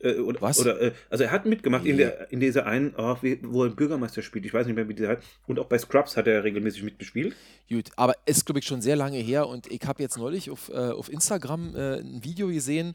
Äh, oder, Was? Oder, äh, also er hat mitgemacht nee. in, der, in dieser einen, oh, wie, wo er Bürgermeister spielt. Ich weiß nicht mehr, wie die heißt. Und auch bei Scrubs hat er regelmäßig mitgespielt. Gut, aber es ist, glaube ich, schon sehr lange her. Und ich habe jetzt neulich auf, äh, auf Instagram äh, ein Video gesehen.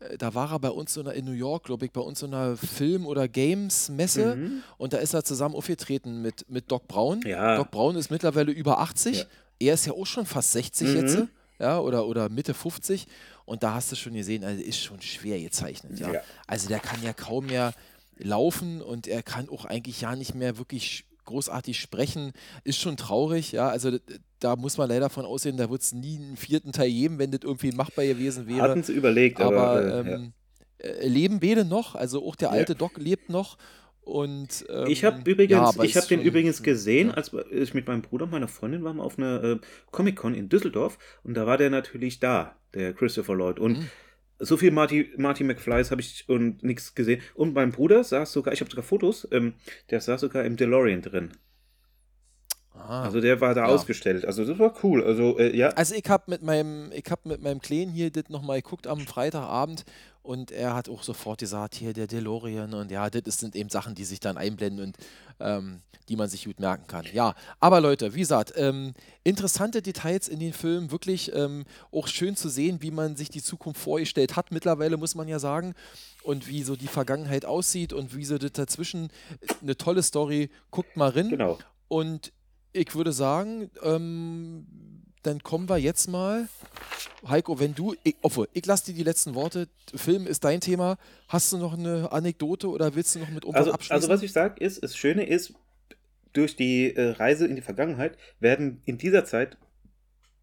Äh, da war er bei uns so einer, in New York, glaube ich, bei uns so einer Film- oder Games-Messe. Mhm. Und da ist er zusammen aufgetreten mit, mit Doc Brown. Ja. Doc Brown ist mittlerweile über 80. Ja. Er ist ja auch schon fast 60 mhm. jetzt. Ja, oder, oder Mitte 50. Und da hast du schon gesehen, also ist schon schwer gezeichnet. Ja? ja. Also der kann ja kaum mehr laufen und er kann auch eigentlich ja nicht mehr wirklich großartig sprechen. Ist schon traurig, ja. Also da muss man leider von aussehen, da wird es nie einen vierten Teil geben, wenn das irgendwie machbar gewesen wäre. Hatten sie überlegt, aber, aber ähm, ja. Äh, leben beide noch, also auch der alte ja. Doc lebt noch und, ähm, ich habe übrigens, ja, ich habe den übrigens gesehen, ja. als ich mit meinem Bruder und meiner Freundin waren auf einer äh, Comic Con in Düsseldorf und da war der natürlich da, der Christopher Lloyd. Und mhm. so viel Marty, Marty McFlys habe ich und nichts gesehen. Und mein Bruder saß sogar, ich habe sogar Fotos, ähm, der saß sogar im DeLorean drin. Ah, also der war da ja. ausgestellt. Also das war cool. Also äh, ja. Also ich habe mit meinem, ich habe mit meinem Kleinen hier das nochmal geguckt am Freitagabend und er hat auch sofort gesagt, hier der DeLorean und ja, das sind eben Sachen, die sich dann einblenden und ähm, die man sich gut merken kann. Ja, aber Leute, wie gesagt, ähm, interessante Details in den Filmen, wirklich ähm, auch schön zu sehen, wie man sich die Zukunft vorgestellt hat mittlerweile, muss man ja sagen. Und wie so die Vergangenheit aussieht und wie so das dazwischen eine tolle Story. Guckt mal rein. Genau. Und ich würde sagen, ähm, dann kommen wir jetzt mal. Heiko, wenn du, ich, obwohl, ich lasse dir die letzten Worte. Film ist dein Thema. Hast du noch eine Anekdote oder willst du noch mit uns also, abschließen? Also, was ich sage, ist, das Schöne ist, durch die äh, Reise in die Vergangenheit werden in dieser Zeit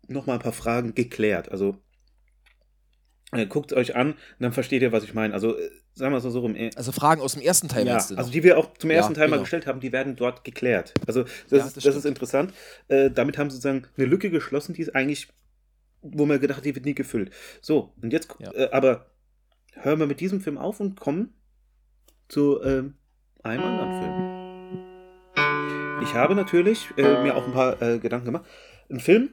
nochmal ein paar Fragen geklärt. Also, äh, guckt euch an, dann versteht ihr, was ich meine. Also, äh, sagen wir es so rum. Äh, also Fragen aus dem ersten Teil, ja, Also die wir auch zum ersten ja, Teil genau. mal gestellt haben, die werden dort geklärt. Also das, ja, das, ist, das ist, interessant. Äh, damit haben sie sozusagen eine Lücke geschlossen, die ist eigentlich, wo man gedacht hat, die wird nie gefüllt. So, und jetzt, äh, aber hören wir mit diesem Film auf und kommen zu ähm, einem anderen Film. Ich habe natürlich äh, mir auch ein paar äh, Gedanken gemacht. Ein Film,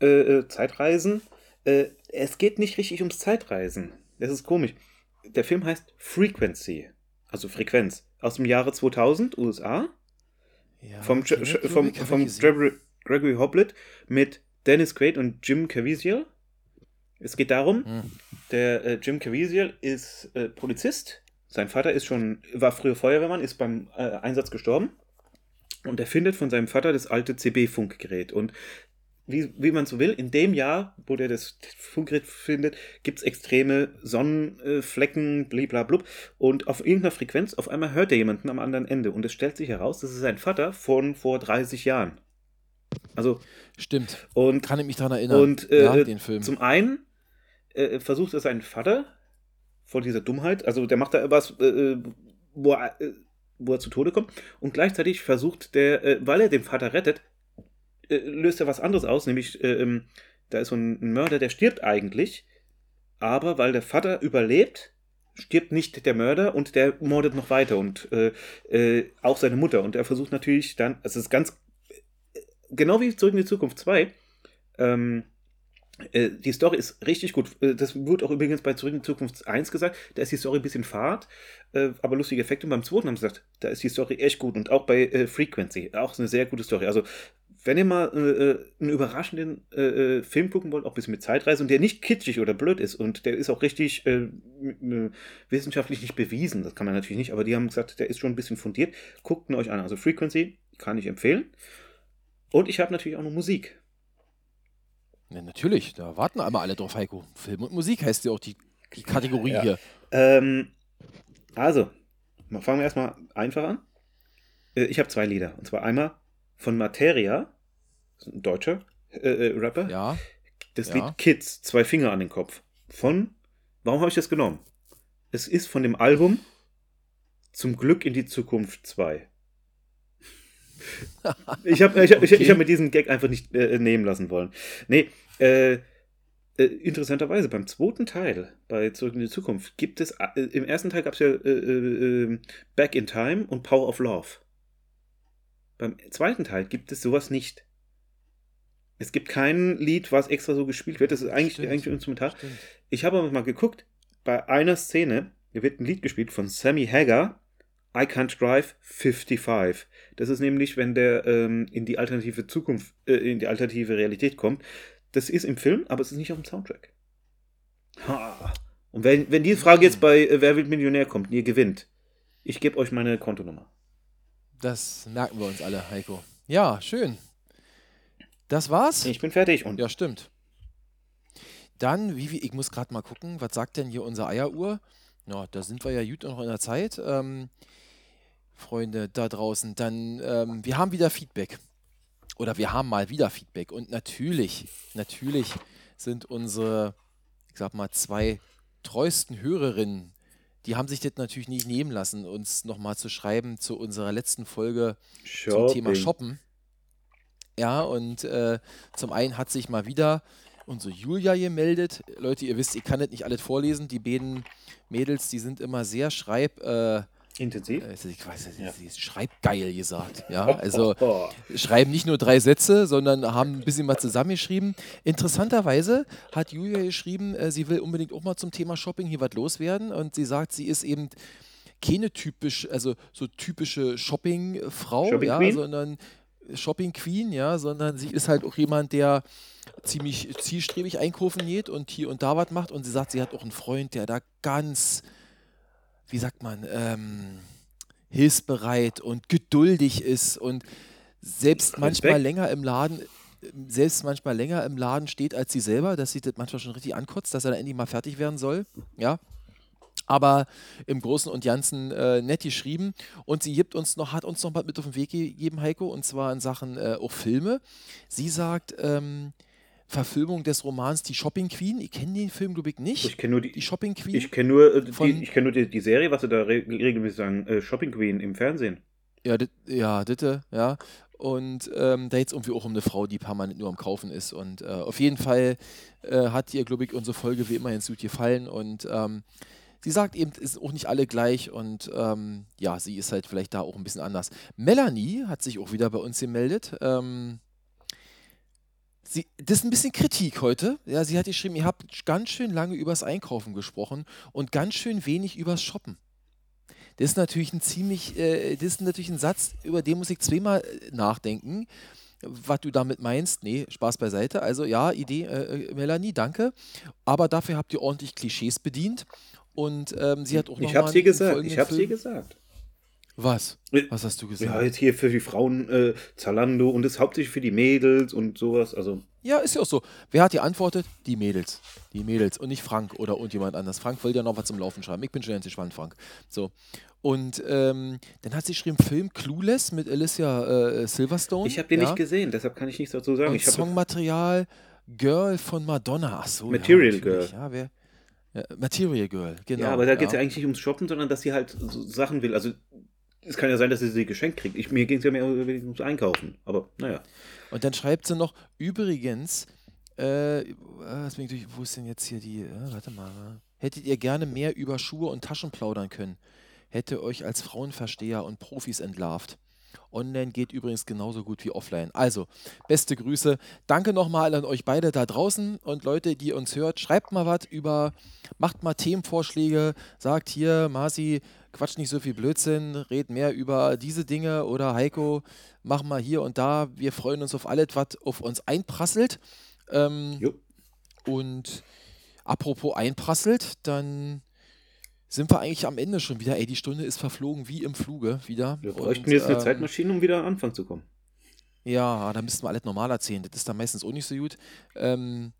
äh, Zeitreisen, es geht nicht richtig ums Zeitreisen. Das ist komisch der Film heißt Frequency, also Frequenz, aus dem Jahre 2000, USA. Ja, vom, vom, vom, vom Gregory Hoblet mit Dennis Quaid und Jim Caviezel. Es geht darum, hm. der äh, Jim Caviezel ist äh, Polizist. Sein Vater ist schon, war früher Feuerwehrmann, ist beim äh, Einsatz gestorben. Und er findet von seinem Vater das alte CB-Funkgerät. Und wie, wie man so will, in dem Jahr, wo der das Funkgerät findet, gibt es extreme Sonnenflecken, bliblablub. Und auf irgendeiner Frequenz, auf einmal hört er jemanden am anderen Ende. Und es stellt sich heraus, das ist sein Vater von vor 30 Jahren. Also. Stimmt. Und, Kann ich mich daran erinnern. Und äh, ja, den Film. zum einen äh, versucht er seinen Vater vor dieser Dummheit, also der macht da was, äh, wo, er, äh, wo er zu Tode kommt. Und gleichzeitig versucht der, äh, weil er den Vater rettet, äh, löst er was anderes aus, nämlich äh, ähm, da ist so ein Mörder, der stirbt eigentlich, aber weil der Vater überlebt, stirbt nicht der Mörder und der mordet noch weiter und äh, äh, auch seine Mutter. Und er versucht natürlich dann, also es ist ganz, äh, genau wie Zurück in die Zukunft 2, ähm, Äh, die Story ist richtig gut. Das wurde auch übrigens bei Zurück in die Zukunft 1 gesagt. Da ist die Story ein bisschen fad, aber lustige Effekte. Und beim zweiten haben sie gesagt, da ist die Story echt gut. Und auch bei Frequency, auch eine sehr gute Story. Also, wenn ihr mal äh, einen überraschenden äh, Film gucken wollt, auch ein bisschen mit Zeitreise und der nicht kitschig oder blöd ist und der ist auch richtig wissenschaftlich nicht bewiesen, das kann man natürlich nicht, aber die haben gesagt, der ist schon ein bisschen fundiert. Guckt ihn euch an. Also, Frequency kann ich empfehlen. Und ich habe natürlich auch noch Musik. Ja, natürlich, da warten einmal alle drauf, Heiko. Film und Musik heißt ja auch die, die Kategorie ja. hier. Ähm, also, fangen wir erstmal einfach an. Äh, ich habe zwei Lieder. Und zwar einmal von Materia, ein deutscher äh, äh, Rapper. Ja. Das ja. Lied Kids, zwei Finger an den Kopf. Von, warum habe ich das genommen? Es ist von dem Album Zum Glück in die Zukunft 2. <laughs> ich habe ich, ich, ich hab mir diesen Gag einfach nicht äh, nehmen lassen wollen. Nee, äh, äh, interessanterweise, beim zweiten Teil, bei Zurück in die Zukunft, gibt es, äh, im ersten Teil gab es ja äh, äh, äh, Back in Time und Power of Love. Beim zweiten Teil gibt es sowas nicht. Es gibt kein Lied, was extra so gespielt wird. Das ist eigentlich, Stimmt. eigentlich instrumental. Stimmt. Ich habe aber mal geguckt, bei einer Szene wird ein Lied gespielt von Sammy Hagar, I Can't Drive 55. Das ist nämlich, wenn der ähm, in die alternative Zukunft, äh, in die alternative Realität kommt. Das ist im Film, aber es ist nicht auf dem Soundtrack. Ha. Und wenn, wenn diese Frage jetzt bei äh, Wer wird Millionär kommt und ihr gewinnt, ich gebe euch meine Kontonummer. Das merken wir uns alle, Heiko. Ja, schön. Das war's? Ich bin fertig. Und ja, stimmt. Dann, wie, wie ich muss gerade mal gucken, was sagt denn hier unsere Eieruhr? Ja, da sind wir ja gut noch in der Zeit. Ähm, Freunde da draußen, dann ähm, wir haben wieder Feedback. Oder wir haben mal wieder Feedback. Und natürlich, natürlich sind unsere, ich sag mal, zwei treuesten Hörerinnen, die haben sich das natürlich nicht nehmen lassen, uns nochmal zu schreiben zu unserer letzten Folge Shopping. zum Thema Shoppen. Ja, und äh, zum einen hat sich mal wieder unsere Julia gemeldet. Leute, ihr wisst, ich kann das nicht alles vorlesen. Die beiden Mädels, die sind immer sehr schreib, äh, Intensiv? Äh, ich weiß nicht, ja. sie schreibt geil gesagt. Ja, <laughs> also schreiben nicht nur drei Sätze, sondern haben ein bisschen mal zusammengeschrieben. Interessanterweise hat Julia geschrieben, äh, sie will unbedingt auch mal zum Thema Shopping hier was loswerden und sie sagt, sie ist eben keine typisch, also so typische Shopping-Frau, Shopping ja, sondern Shopping Queen, ja, sondern sie ist halt auch jemand, der ziemlich zielstrebig einkaufen geht und hier und da was macht und sie sagt, sie hat auch einen Freund, der da ganz wie sagt man, ähm, hilfsbereit und geduldig ist und selbst manchmal länger im Laden, selbst manchmal länger im Laden steht als sie selber, dass sie das manchmal schon richtig ankotzt, dass er dann endlich mal fertig werden soll. Ja. Aber im Großen und Ganzen äh, nett geschrieben. Und sie gibt uns noch, hat uns noch mal mit auf den Weg gegeben, Heiko, und zwar in Sachen äh, auch Filme. Sie sagt, ähm, Verfilmung des Romans Die Shopping Queen. Ich kenne den Film, glaube ich, nicht. Ich kenne nur die, die Shopping Queen. Ich kenne nur, äh, die, ich kenn nur die, die, Serie, was sie da re regelmäßig sagen, äh, Shopping Queen im Fernsehen. Ja, dit, ja, ditte, ja. Und ähm, da geht es irgendwie auch um eine Frau, die permanent nur am Kaufen ist. Und äh, auf jeden Fall äh, hat ihr, glaube ich, unsere Folge wie immer ins gut gefallen. Und ähm, sie sagt eben, es sind auch nicht alle gleich. Und ähm, ja, sie ist halt vielleicht da auch ein bisschen anders. Melanie hat sich auch wieder bei uns gemeldet. Ähm, Sie, das ist ein bisschen Kritik heute. Ja, sie hat geschrieben, ihr habt ganz schön lange übers Einkaufen gesprochen und ganz schön wenig übers Shoppen. Das ist natürlich ein ziemlich, äh, das ist natürlich ein Satz, über den muss ich zweimal äh, nachdenken, was du damit meinst. Nee, Spaß beiseite. Also ja, Idee, äh, äh Melanie, danke. Aber dafür habt ihr ordentlich Klischees bedient. Und ähm, sie hat auch noch Ich hab's dir gesagt. Ich hab's dir gesagt. Was? Was hast du gesagt? Ja, jetzt hier für die Frauen äh, Zalando und das hauptsächlich für die Mädels und sowas. Also. Ja, ist ja auch so. Wer hat die antwortet? Die Mädels. Die Mädels und nicht Frank oder irgendjemand anders. Frank will ja noch was zum Laufen schreiben. Ich bin schon endlich gespannt, Frank. So. Und ähm, dann hat sie geschrieben, Film Clueless mit Alicia äh, Silverstone. Ich habe den ja. nicht gesehen, deshalb kann ich nichts dazu sagen. Und ich Songmaterial Girl von Madonna. Achso. Material ja, Girl. Ja, wer, Material Girl, genau. Ja, aber da geht es ja eigentlich nicht ums Shoppen, sondern dass sie halt so Sachen will. Also es kann ja sein, dass sie sie geschenkt kriegt. Ich, mir ging es ja mehr ums Einkaufen. Aber naja. Und dann schreibt sie noch, übrigens, äh, wo ist denn jetzt hier die, äh, warte mal, hättet ihr gerne mehr über Schuhe und Taschen plaudern können, hätte euch als Frauenversteher und Profis entlarvt. Online geht übrigens genauso gut wie offline. Also, beste Grüße. Danke nochmal an euch beide da draußen und Leute, die uns hört. Schreibt mal was über, macht mal Themenvorschläge, sagt hier, Marci, quatsch nicht so viel Blödsinn, red mehr über diese Dinge oder Heiko, mach mal hier und da. Wir freuen uns auf alles, was auf uns einprasselt. Ähm, und apropos einprasselt, dann sind wir eigentlich am Ende schon wieder. Ey, die Stunde ist verflogen wie im Fluge wieder. Wir bräuchten und, jetzt eine ähm, Zeitmaschine, um wieder an Anfang zu kommen. Ja, da müssten wir alles normal erzählen. Das ist dann meistens auch nicht so gut. Ähm,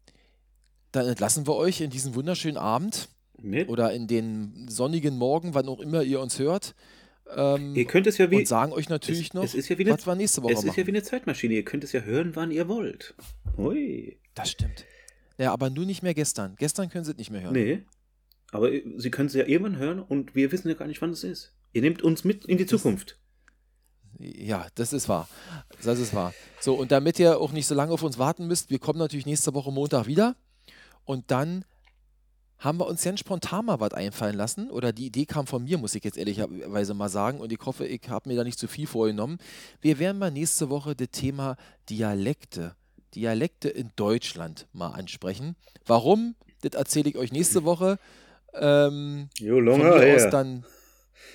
dann entlassen wir euch in diesen wunderschönen Abend Mit? oder in den sonnigen Morgen, wann auch immer ihr uns hört. Ähm, ihr könnt es ja wie. Und sagen euch natürlich es, noch, es ist ja wie eine, was wir nächste Woche Es ist machen. ja wie eine Zeitmaschine. Ihr könnt es ja hören, wann ihr wollt. Hui. Das stimmt. Ja, aber nur nicht mehr gestern. Gestern können Sie es nicht mehr hören. Nee. Aber Sie können es ja irgendwann hören und wir wissen ja gar nicht, wann es ist. Ihr nehmt uns mit in die Zukunft. Ja, das ist wahr. Das ist wahr. So, und damit ihr auch nicht so lange auf uns warten müsst, wir kommen natürlich nächste Woche Montag wieder. Und dann haben wir uns ganz spontan mal was einfallen lassen. Oder die Idee kam von mir, muss ich jetzt ehrlicherweise mal sagen. Und ich hoffe, ich habe mir da nicht zu viel vorgenommen. Wir werden mal nächste Woche das Thema Dialekte, Dialekte in Deutschland mal ansprechen. Warum? Das erzähle ich euch nächste Woche. Ähm, jo, longer, von aus dann.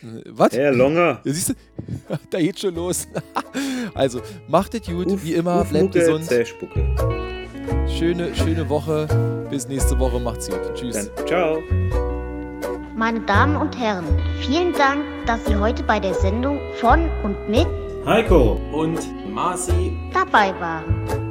Äh, was? Ja, longer. <laughs> Ja, siehst du, <laughs> da geht schon los. <laughs> also, macht es gut, uff, wie immer, uff, bleibt Mucke, gesund. Zähspucke. Schöne, schöne Woche. Bis nächste Woche. Macht's gut. Tschüss. Dann, ciao. Meine Damen und Herren, vielen Dank, dass Sie heute bei der Sendung von und mit Heiko und Marci dabei waren.